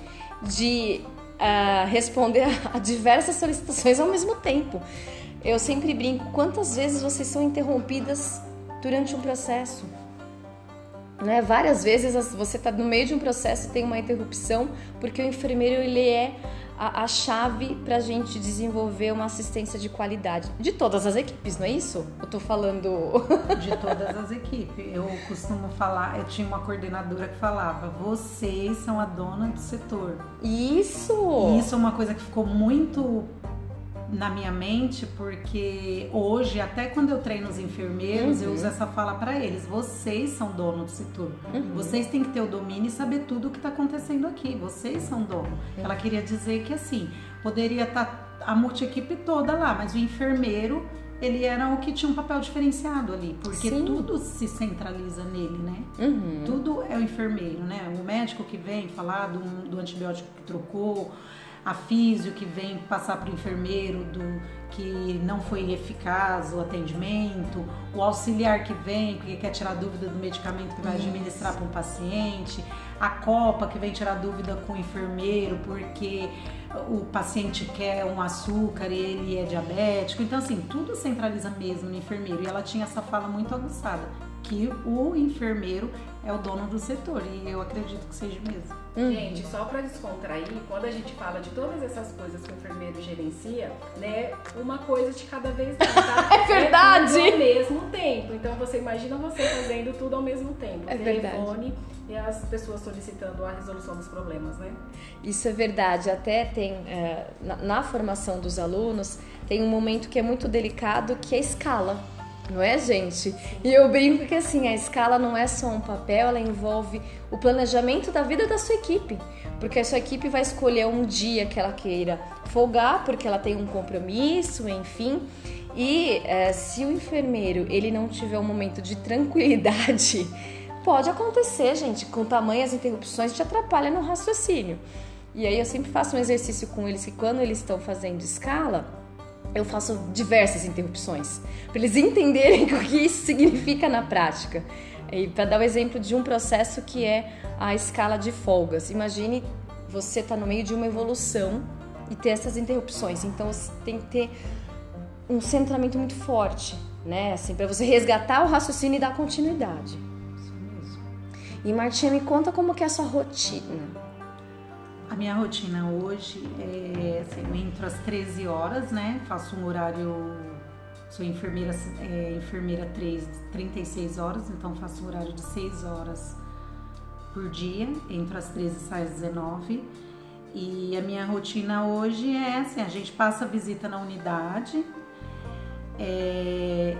de uh, responder a diversas solicitações ao mesmo tempo. Eu sempre brinco, quantas vezes vocês são interrompidas durante um processo? Né? Várias vezes você está no meio de um processo e tem uma interrupção porque o enfermeiro ele é a, a chave para a gente desenvolver uma assistência de qualidade de todas as equipes, não é isso? Eu tô falando de todas as equipes. Eu costumo falar, eu tinha uma coordenadora que falava: "Vocês são a dona do setor". Isso. E isso é uma coisa que ficou muito na minha mente, porque hoje, até quando eu treino os enfermeiros, uhum. eu uso essa fala para eles: vocês são dono do setor. Uhum. Vocês têm que ter o domínio e saber tudo o que está acontecendo aqui. Vocês são dono. Uhum. Ela queria dizer que assim, poderia estar tá a multi-equipe toda lá, mas o enfermeiro ele era o que tinha um papel diferenciado ali, porque Sim. tudo se centraliza nele, né? Uhum. Tudo é o enfermeiro, né? O médico que vem falar do, do antibiótico que trocou, a físio que vem passar para o enfermeiro do que não foi eficaz o atendimento, o auxiliar que vem porque quer tirar dúvida do medicamento que vai administrar para um paciente, a copa que vem tirar dúvida com o enfermeiro porque o paciente quer um açúcar e ele é diabético. Então assim, tudo centraliza mesmo no enfermeiro e ela tinha essa fala muito aguçada que o enfermeiro é o dono do setor e eu acredito que seja mesmo. Uhum. Gente, só para descontrair, quando a gente fala de todas essas coisas que o enfermeiro gerencia, né, uma coisa de cada vez mais, tá? é verdade! É ao mesmo tempo. Então você imagina você fazendo tudo ao mesmo tempo. É telefone verdade. e as pessoas solicitando a resolução dos problemas, né? Isso é verdade. Até tem é, na, na formação dos alunos tem um momento que é muito delicado que é a escala não é, gente? E eu brinco que assim, a escala não é só um papel, ela envolve o planejamento da vida da sua equipe. Porque a sua equipe vai escolher um dia que ela queira folgar, porque ela tem um compromisso, enfim. E é, se o enfermeiro ele não tiver um momento de tranquilidade, pode acontecer, gente, com tamanhas interrupções te atrapalha no raciocínio. E aí eu sempre faço um exercício com eles que quando eles estão fazendo escala, eu faço diversas interrupções, para eles entenderem o que isso significa na prática. E para dar o exemplo de um processo que é a escala de folgas. Imagine você está no meio de uma evolução e ter essas interrupções. Então você tem que ter um centramento muito forte, né? Assim, para você resgatar o raciocínio e dar continuidade. Isso mesmo. E Martinha, me conta como que é a sua rotina. A minha rotina hoje é assim, eu entro às 13 horas, né? Faço um horário. Sou enfermeira, é, enfermeira 3, 36 horas, então faço um horário de 6 horas por dia. Entro às 13 e saio às 19. E a minha rotina hoje é assim: a gente passa a visita na unidade. É,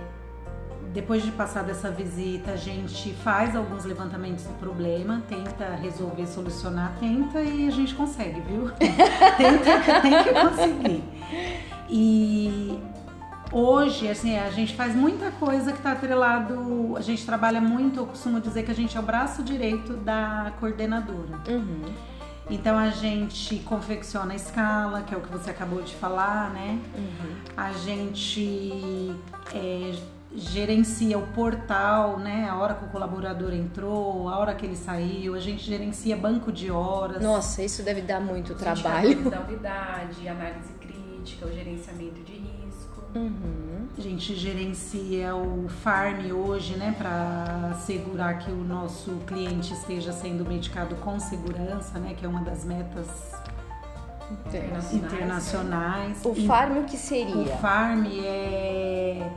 depois de passar dessa visita, a gente faz alguns levantamentos do problema, tenta resolver, solucionar, tenta e a gente consegue, viu? tenta, tem que conseguir. E hoje, assim, a gente faz muita coisa que está atrelado, a gente trabalha muito, eu costumo dizer que a gente é o braço direito da coordenadora. Uhum. Então a gente confecciona a escala, que é o que você acabou de falar, né? Uhum. A gente é, gerencia o portal, né? A hora que o colaborador entrou, a hora que ele saiu, a gente gerencia banco de horas. Nossa, isso deve dar muito A trabalho. da unidade, análise crítica, o gerenciamento de risco. Uhum. A gente gerencia o farm hoje, né, para assegurar que o nosso cliente esteja sendo medicado com segurança, né, que é uma das metas Entendo. internacionais. O farm o que O seria? Farm é,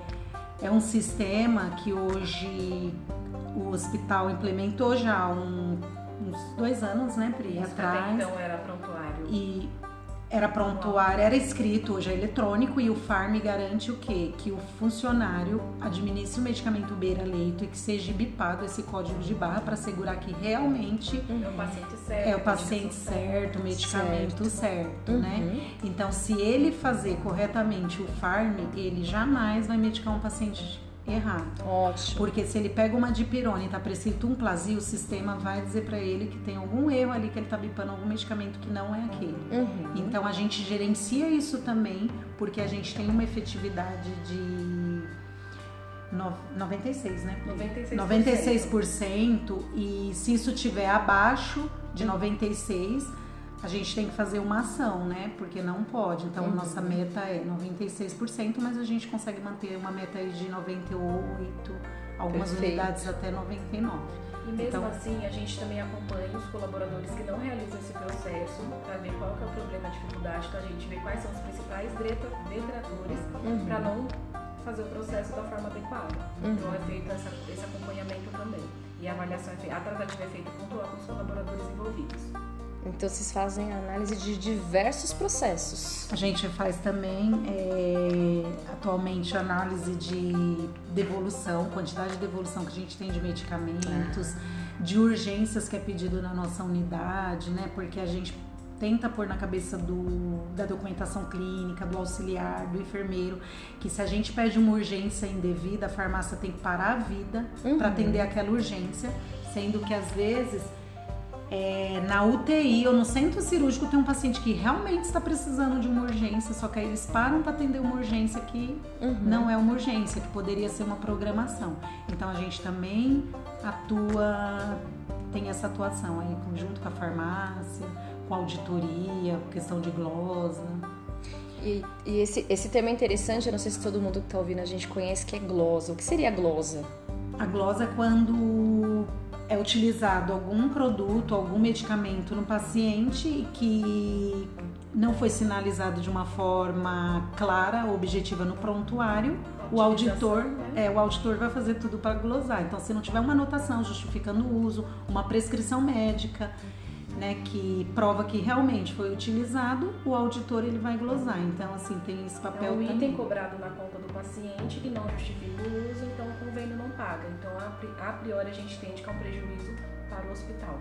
é um sistema que hoje o hospital implementou já há um- uns dois anos, né, Pri, Isso atrás. até então era prontuário. E era prontuário, era escrito, hoje é eletrônico e o Farm garante o quê? Que o funcionário administre o medicamento beira-leito e que seja bipado esse código de barra para assegurar que realmente É o paciente certo. é o paciente certo, o medicamento certo, Uhum. né? Então, se ele fazer corretamente o farm, ele jamais vai medicar um paciente errado. Ótimo. Porque se ele pega uma dipirona e tá prescrito um plasio, o sistema vai dizer para ele que tem algum erro ali, que ele tá bipando algum medicamento que não é aquele. Uhum. Então a gente gerencia isso também, porque a gente tem uma efetividade de no- 96, né? 96%. 96% e se isso tiver abaixo de 96, a gente tem que fazer uma ação, né? Porque não pode. Então, Uhum. nossa meta é 96%, mas a gente consegue manter uma meta aí de 98, algumas Perfeito. unidades até 99. E mesmo Então- assim, a gente também acompanha os colaboradores que não realizam esse processo para ver qual que é o problema, a dificuldade, então a gente vê quais são os principais detra- detratores Uhum. para não fazer o processo da forma adequada. Uhum. Então é feito essa- esse acompanhamento também. E a avaliação é feita, a tratativa é feita pontual com os colaboradores envolvidos. Então vocês fazem análise de diversos processos. A gente faz também é, atualmente análise de devolução, quantidade de devolução que a gente tem de medicamentos, de urgências que é pedido na nossa unidade, né? Porque a gente tenta pôr na cabeça do, da documentação clínica, do auxiliar, do enfermeiro, que se a gente pede uma urgência indevida, a farmácia tem que parar a vida Uhum. para atender aquela urgência, sendo que às vezes é, na UTI ou no centro cirúrgico tem um paciente que realmente está precisando de uma urgência, só que aí eles param para atender uma urgência que Uhum. não é uma urgência, que poderia ser uma programação. Então a gente também atua, tem essa atuação aí junto com a farmácia, com a auditoria, questão de glosa. E, e esse, esse tema é interessante, eu não sei se todo mundo que está ouvindo a gente conhece, que é glosa. O que seria glosa? A glosa é quando é utilizado algum produto, algum medicamento no paciente que não foi sinalizado de uma forma clara, objetiva no prontuário, o auditor, né? é, o auditor vai fazer tudo para glosar. Então, se não tiver uma anotação justificando o uso, uma prescrição médica, né, que prova que realmente foi utilizado, o auditor ele vai glosar. Então, assim, tem esse É papel um também. item cobrado na conta do paciente que não justifica o uso, então o convênio não paga. Então, a pri- a priori, a gente entende que é um prejuízo para o hospital.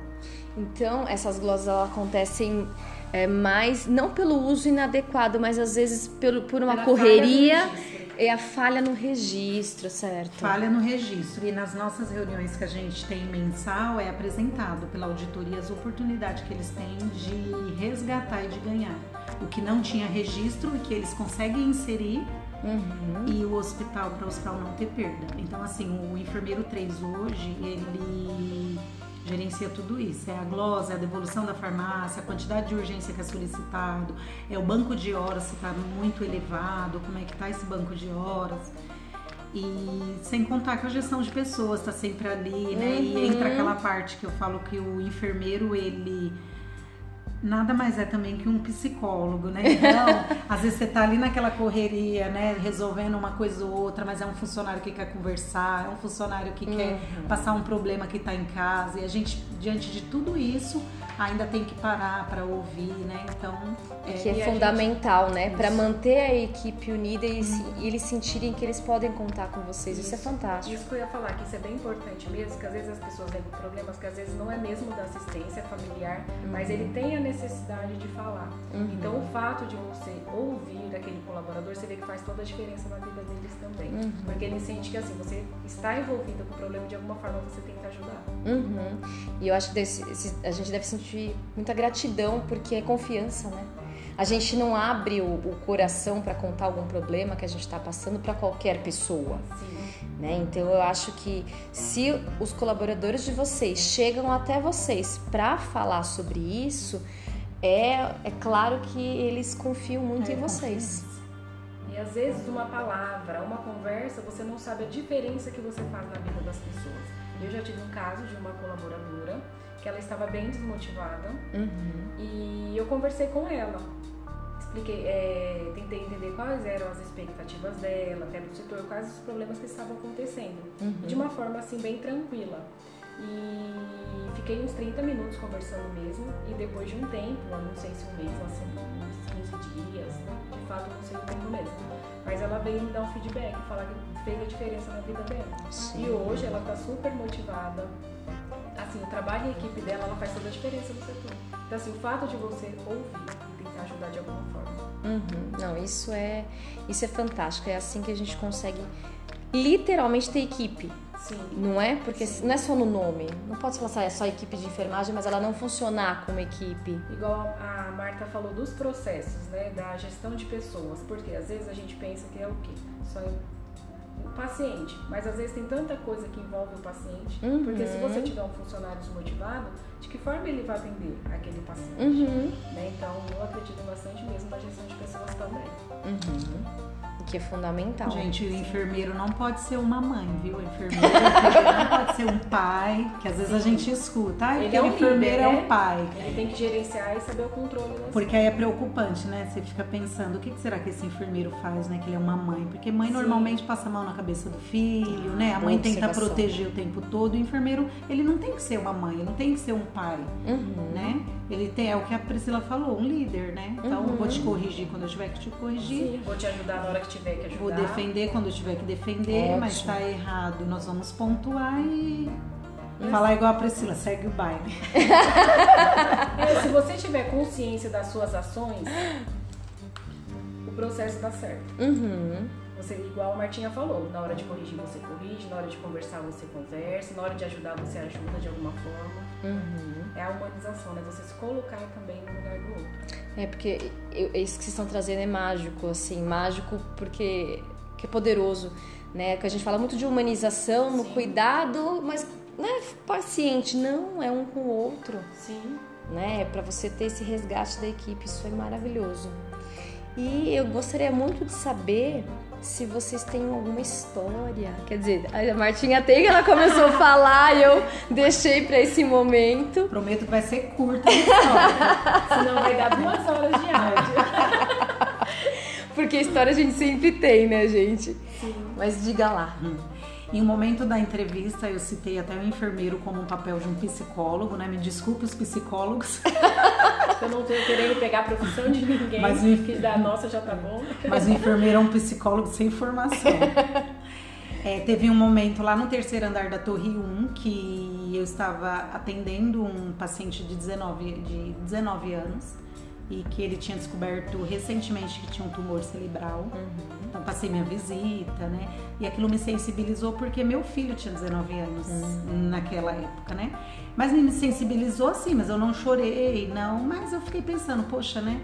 Então, essas glosas acontecem é, mais, não pelo uso inadequado, mas às vezes pelo, por uma correria. É a falha no registro, certo? Falha no registro. E nas nossas reuniões que a gente tem mensal, é apresentado pela auditoria as oportunidades que eles têm de resgatar e de ganhar. O que não tinha registro e que eles conseguem inserir Uhum. e o hospital para o hospital não ter perda. Então, assim, o enfermeiro 3 hoje, ele gerencia tudo isso. É a glosa, é a devolução da farmácia, a quantidade de urgência que é solicitado, é o banco de horas se está muito elevado, como é que está esse banco de horas. E sem contar que a gestão de pessoas está sempre ali, né? Uhum. E entra aquela parte que eu falo que o enfermeiro, ele nada mais é também que um psicólogo, né? Então, às vezes você tá ali naquela correria, né, resolvendo uma coisa ou outra, mas é um funcionário que quer conversar, é um funcionário que uhum. quer passar um problema que tá em casa, e a gente, diante de tudo isso, ainda tem que parar para ouvir, né? Então, é, que é fundamental, gente... né? Para manter a equipe unida e, hum. e, eles sentirem que eles podem contar com vocês. Isso, é isso, é fantástico. Isso que eu ia falar, que isso é bem importante mesmo, que às vezes as pessoas têm problemas que às vezes não é mesmo da assistência familiar, uhum. mas ele tem a necessidade de falar. Uhum. Então, o fato de você ouvir aquele colaborador, você vê que faz toda a diferença na vida deles também. Uhum. Porque ele sente que assim, você está envolvido com o problema de alguma forma, você tem que ajudar. Uhum. E eu acho que desse, a gente deve sentir sentir muita gratidão porque é confiança, né? A gente não abre o, o coração para contar algum problema que a gente está passando para qualquer pessoa. Né? Então eu acho que se os colaboradores de vocês chegam até vocês para falar sobre isso, é, é claro que eles confiam muito é, em vocês. E às vezes uma palavra, uma conversa, você não sabe a diferença que você faz na vida das pessoas. Eu já tive um caso de uma colaboradora que ela estava bem desmotivada uhum. e eu conversei com ela. Expliquei, é, tentei entender quais eram as expectativas dela, até do setor, quais os problemas que estavam acontecendo. Uhum. De uma forma assim bem tranquila. E fiquei uns 30 minutos conversando mesmo. E depois de um tempo, não sei se um mês, assim, uns 15 dias, de fato não sei o tempo mesmo. Mas ela veio me dar um feedback, falar que fez a diferença na vida dela. Sim. E hoje ela está super motivada, assim, o trabalho e a equipe dela, ela faz toda a diferença no setor. Então, assim, o fato de você ouvir e tentar ajudar de alguma forma. Uhum. Não, isso é, isso é fantástico. É assim que a gente consegue literalmente ter equipe. Sim. Não é? Porque Sim. não é só no nome. Não pode falar é só equipe de enfermagem, mas ela não funcionar como equipe. Igual a Marta falou dos processos, né? Da gestão de pessoas. Porque às vezes a gente pensa que é o quê? Só paciente, mas às vezes tem tanta coisa que envolve o paciente, uhum. porque se você tiver um funcionário desmotivado, de que forma ele vai atender aquele paciente? Uhum. Né? Então, eu acredito bastante mesmo na gestão de pessoas também. Uhum que é fundamental. Gente, o enfermeiro não pode ser uma mãe, viu? O enfermeiro, não pode ser um pai, que às vezes Sim. a gente escuta. Ah, ele é um enfermeiro líder, é um pai. Ele tem que gerenciar e saber o controle das Porque aí é preocupante, né? Você fica pensando, o que será que esse enfermeiro faz, né? Que ele é uma mãe. Porque mãe Sim. normalmente passa a mão na cabeça do filho, né? A mãe tenta proteger o tempo todo. O enfermeiro, ele não tem que ser uma mãe, ele não tem que ser um pai, uhum. né? Ele tem, é o que a Priscila falou, um líder, né? Então, uhum. vou te corrigir quando eu tiver que te corrigir. Sim, vou te ajudar na hora que tiver que ajudar. Vou defender quando eu tiver que defender, Ótimo. mas tá errado, nós vamos pontuar e falar igual a Priscila, segue o baile. é, se você tiver consciência das suas ações, o processo dá certo. Uhum. Você, igual a Martinha falou, na hora de corrigir você corrige, na hora de conversar você conversa, na hora de ajudar você ajuda de alguma forma. Uhum. É a humanização, né? Você se colocar também no lugar do outro. É, porque eu, isso que vocês estão trazendo é mágico, assim, mágico porque que é poderoso, né? Que a gente fala muito de humanização, Sim. no cuidado, mas né, paciente, não, é um com o outro. Sim. Né? É para você ter esse resgate da equipe, isso é maravilhoso. E eu gostaria muito de saber se vocês têm alguma história. Quer dizer, a Martinha tem, ela começou a falar e eu deixei para esse momento. Prometo que vai ser curta a história. Senão vai dar duas horas de áudio. Porque história a gente sempre tem, né, gente? Sim. Mas diga lá. Hum. Em um momento da entrevista, eu citei até o enfermeiro como um papel de um psicólogo, né? Me desculpe os psicólogos. Eu não tô querendo pegar a profissão de ninguém, mas o que da nossa já tá bom. Mas o enfermeiro é um psicólogo sem formação. É, teve um momento lá no terceiro andar da Torre 1 que eu estava atendendo um paciente de 19, de 19 anos e que ele tinha descoberto recentemente que tinha um tumor cerebral. Uhum. Então passei minha visita, né? E aquilo me sensibilizou porque meu filho tinha 19 anos uhum. naquela época, né? Mas me sensibilizou sim, mas eu não chorei, não. Mas eu fiquei pensando, poxa, né?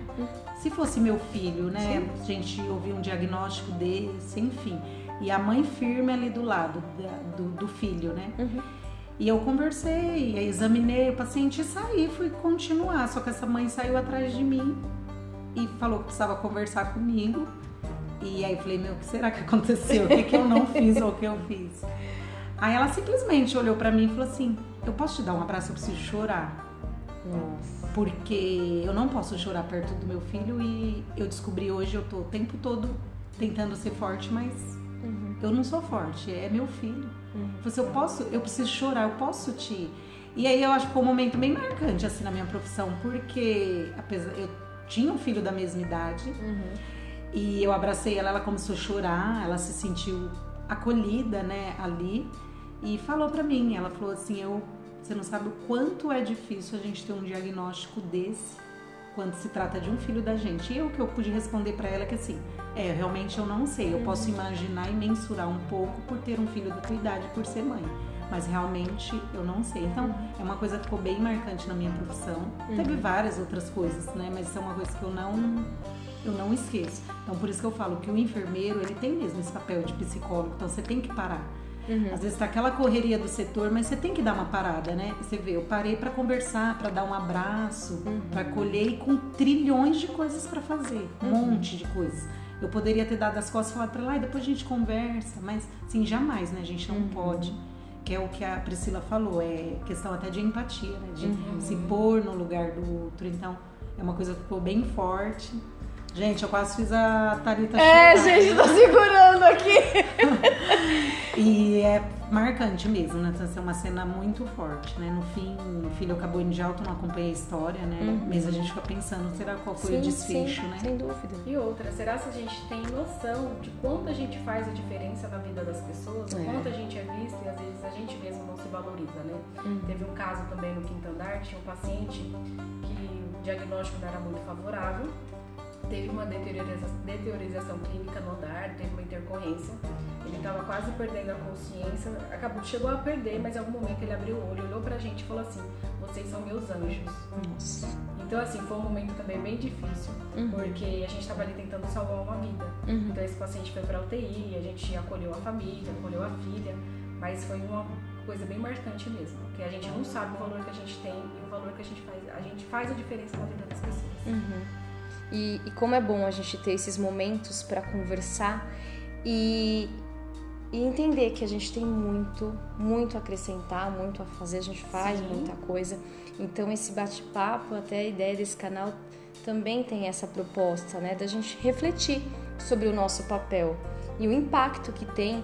Se fosse meu filho, né? Sim. A gente ouvir um diagnóstico desse, enfim. E a mãe firme ali do lado do, do filho, né? Uhum. E eu conversei, examinei o paciente e saí, fui continuar. Só que essa mãe saiu atrás de mim e falou que precisava conversar comigo. E aí eu falei, meu, o que será que aconteceu? O que, que eu não fiz ou o que eu fiz? Aí ela simplesmente olhou para mim e falou assim: Eu posso te dar um abraço? Eu preciso chorar. Nossa. Porque eu não posso chorar perto do meu filho e eu descobri hoje, eu tô o tempo todo tentando ser forte, mas uhum. eu não sou forte, é meu filho. Uhum. Você, eu posso, eu preciso chorar, eu posso te. E aí eu acho que foi um momento bem marcante assim na minha profissão, porque apesar eu tinha um filho da mesma idade uhum. e eu abracei ela, ela começou a chorar, ela se sentiu acolhida, né, ali e falou para mim, ela falou assim, eu você não sabe o quanto é difícil a gente ter um diagnóstico desse quando se trata de um filho da gente. E eu que eu pude responder para ela é que assim, é, realmente eu não sei. Eu posso imaginar e mensurar um pouco por ter um filho da tua idade, por ser mãe. Mas realmente eu não sei. Então, é uma coisa que ficou bem marcante na minha profissão. Uhum. Teve várias outras coisas, né? Mas isso é uma coisa que eu não eu não esqueço. Então, por isso que eu falo que o enfermeiro, ele tem mesmo esse papel de psicólogo. Então, você tem que parar. Uhum. Às vezes tá aquela correria do setor, mas você tem que dar uma parada, né? Você vê, eu parei para conversar, para dar um abraço, uhum. para colher e com trilhões de coisas para fazer, um uhum. monte de coisas. Eu poderia ter dado as costas e falado para lá e depois a gente conversa, mas assim, jamais, né? A gente não uhum. pode. Que é o que a Priscila falou, é questão até de empatia, né? De uhum. se pôr no lugar do outro. Então, é uma coisa que ficou bem forte. Gente, eu quase fiz a Thalita É, chorar. gente, tô segurando aqui. e é marcante mesmo, né? Então, assim, é uma cena muito forte, né? No fim, o filho acabou indo de alto, não acompanhei a história, né? Uhum. Mas a gente fica pensando, será qual foi sim, o desfecho, sim, né? Sem dúvida. E outra, será se a gente tem noção de quanto a gente faz a diferença na vida das pessoas, é. quanto a gente é visto e às vezes a gente mesmo não se valoriza, né? Uhum. Teve um caso também no Quinto Andar, tinha um paciente que o diagnóstico não era muito favorável teve uma deteriorização clínica no andar, teve uma intercorrência. Ele estava quase perdendo a consciência, acabou, chegou a perder, mas em algum momento ele abriu o olho, olhou pra gente e falou assim: Vocês são meus anjos. Nossa. Então, assim, foi um momento também bem difícil, uhum. porque a gente estava ali tentando salvar uma vida. Uhum. Então, esse paciente foi pra UTI, a gente acolheu a família, acolheu a filha, mas foi uma coisa bem marcante mesmo, porque a gente não sabe o valor que a gente tem e o valor que a gente faz. A gente faz a diferença na vida das pessoas. Uhum. E, e como é bom a gente ter esses momentos para conversar e, e, entender que a gente tem muito, muito a acrescentar, muito a fazer, a gente faz Sim. muita coisa. Então esse bate-papo, até a ideia desse canal também tem essa proposta, né, da gente refletir sobre o nosso papel e o impacto que tem.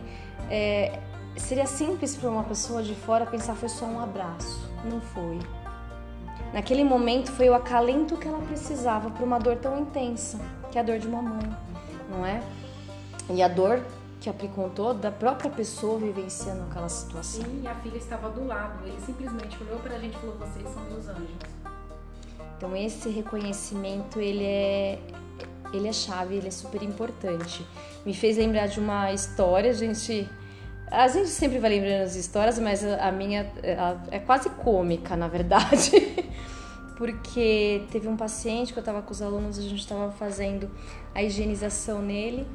É, seria simples para uma pessoa de fora pensar foi só um abraço, não foi. Naquele momento foi o acalento que ela precisava para uma dor tão intensa, que é a dor de uma mãe, não é? E a dor que aplicou todo da própria pessoa vivenciando aquela situação. Sim, e a filha estava do lado. Ele simplesmente olhou para a gente e falou: "Vocês são meus anjos". Então esse reconhecimento ele é ele é chave, ele é super importante. Me fez lembrar de uma história, a gente a gente sempre vai lembrando as histórias, mas a minha é quase cômica, na verdade. Porque teve um paciente que eu estava com os alunos, a gente estava fazendo a higienização nele,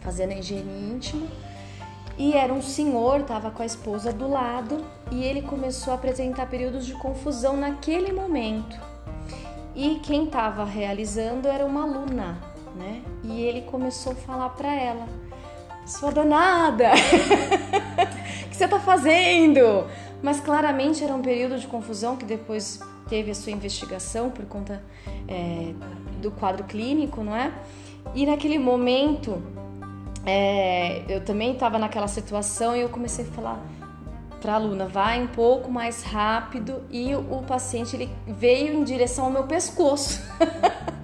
fazendo a higiene íntima. E era um senhor, estava com a esposa do lado, e ele começou a apresentar períodos de confusão naquele momento. E quem estava realizando era uma aluna, né? E ele começou a falar para ela: sua danada! o que você tá fazendo? Mas claramente era um período de confusão que depois teve a sua investigação por conta é, do quadro clínico, não é? E naquele momento é, eu também estava naquela situação e eu comecei a falar para a aluna, vai um pouco mais rápido e o paciente ele veio em direção ao meu pescoço.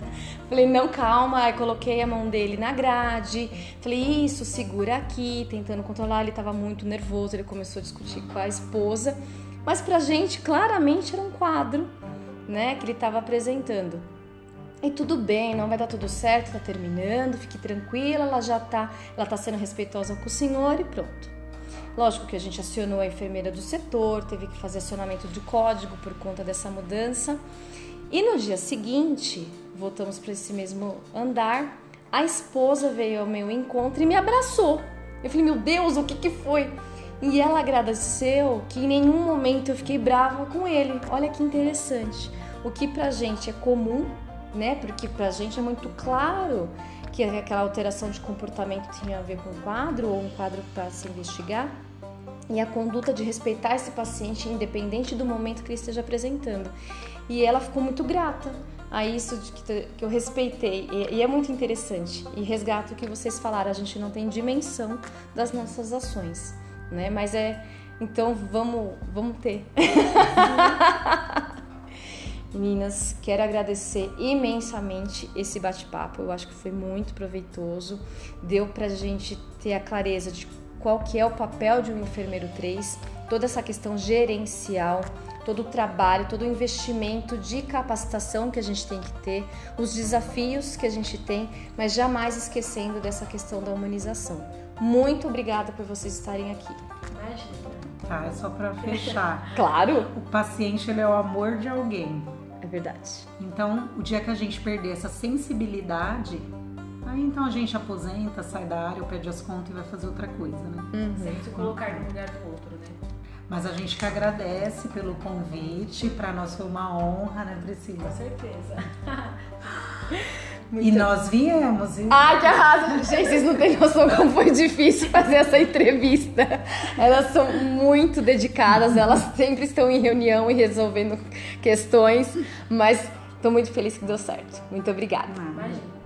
Falei, não, calma. Aí coloquei a mão dele na grade. Falei, isso, segura aqui, tentando controlar. Ele tava muito nervoso, ele começou a discutir com a esposa. Mas pra gente, claramente era um quadro, né, que ele tava apresentando. E tudo bem, não vai dar tudo certo, tá terminando, fique tranquila, ela já tá, ela tá sendo respeitosa com o senhor e pronto. Lógico que a gente acionou a enfermeira do setor, teve que fazer acionamento de código por conta dessa mudança. E no dia seguinte, voltamos para esse mesmo andar, a esposa veio ao meu encontro e me abraçou. Eu falei, meu Deus, o que que foi? E ela agradeceu que em nenhum momento eu fiquei brava com ele. Olha que interessante. O que pra gente é comum, né? Porque pra gente é muito claro que aquela alteração de comportamento tinha a ver com um quadro ou um quadro para se investigar. E a conduta de respeitar esse paciente, independente do momento que ele esteja apresentando. E ela ficou muito grata a isso de que, que eu respeitei. E, e, é muito interessante. E resgato o que vocês falaram, a gente não tem dimensão das nossas ações né? Mas é. Então vamos, vamos ter. Meninas, quero agradecer imensamente esse bate-papo. Eu acho que foi muito proveitoso. Deu pra gente ter a clareza de qual que é o papel de um enfermeiro 3, toda essa questão gerencial, todo o trabalho, todo o investimento de capacitação que a gente tem que ter, os desafios que a gente tem, mas jamais esquecendo dessa questão da humanização. Muito obrigada por vocês estarem aqui. Imagina. Tá, é só para fechar. claro. O paciente ele é o amor de alguém. É verdade. Então, o dia que a gente perder essa sensibilidade, aí então a gente aposenta, sai da área, pede as contas e vai fazer outra coisa, né? Uhum. Sem se colocar no lugar do outro? Mas a gente que agradece pelo convite, para nós foi uma honra, né, Priscila? Com certeza. Muito... E nós viemos. E... Ai, que arraso! Gente, vocês não têm noção como foi difícil fazer essa entrevista. Elas são muito dedicadas, elas sempre estão em reunião e resolvendo questões, mas estou muito feliz que deu certo. Muito obrigada. Imagina.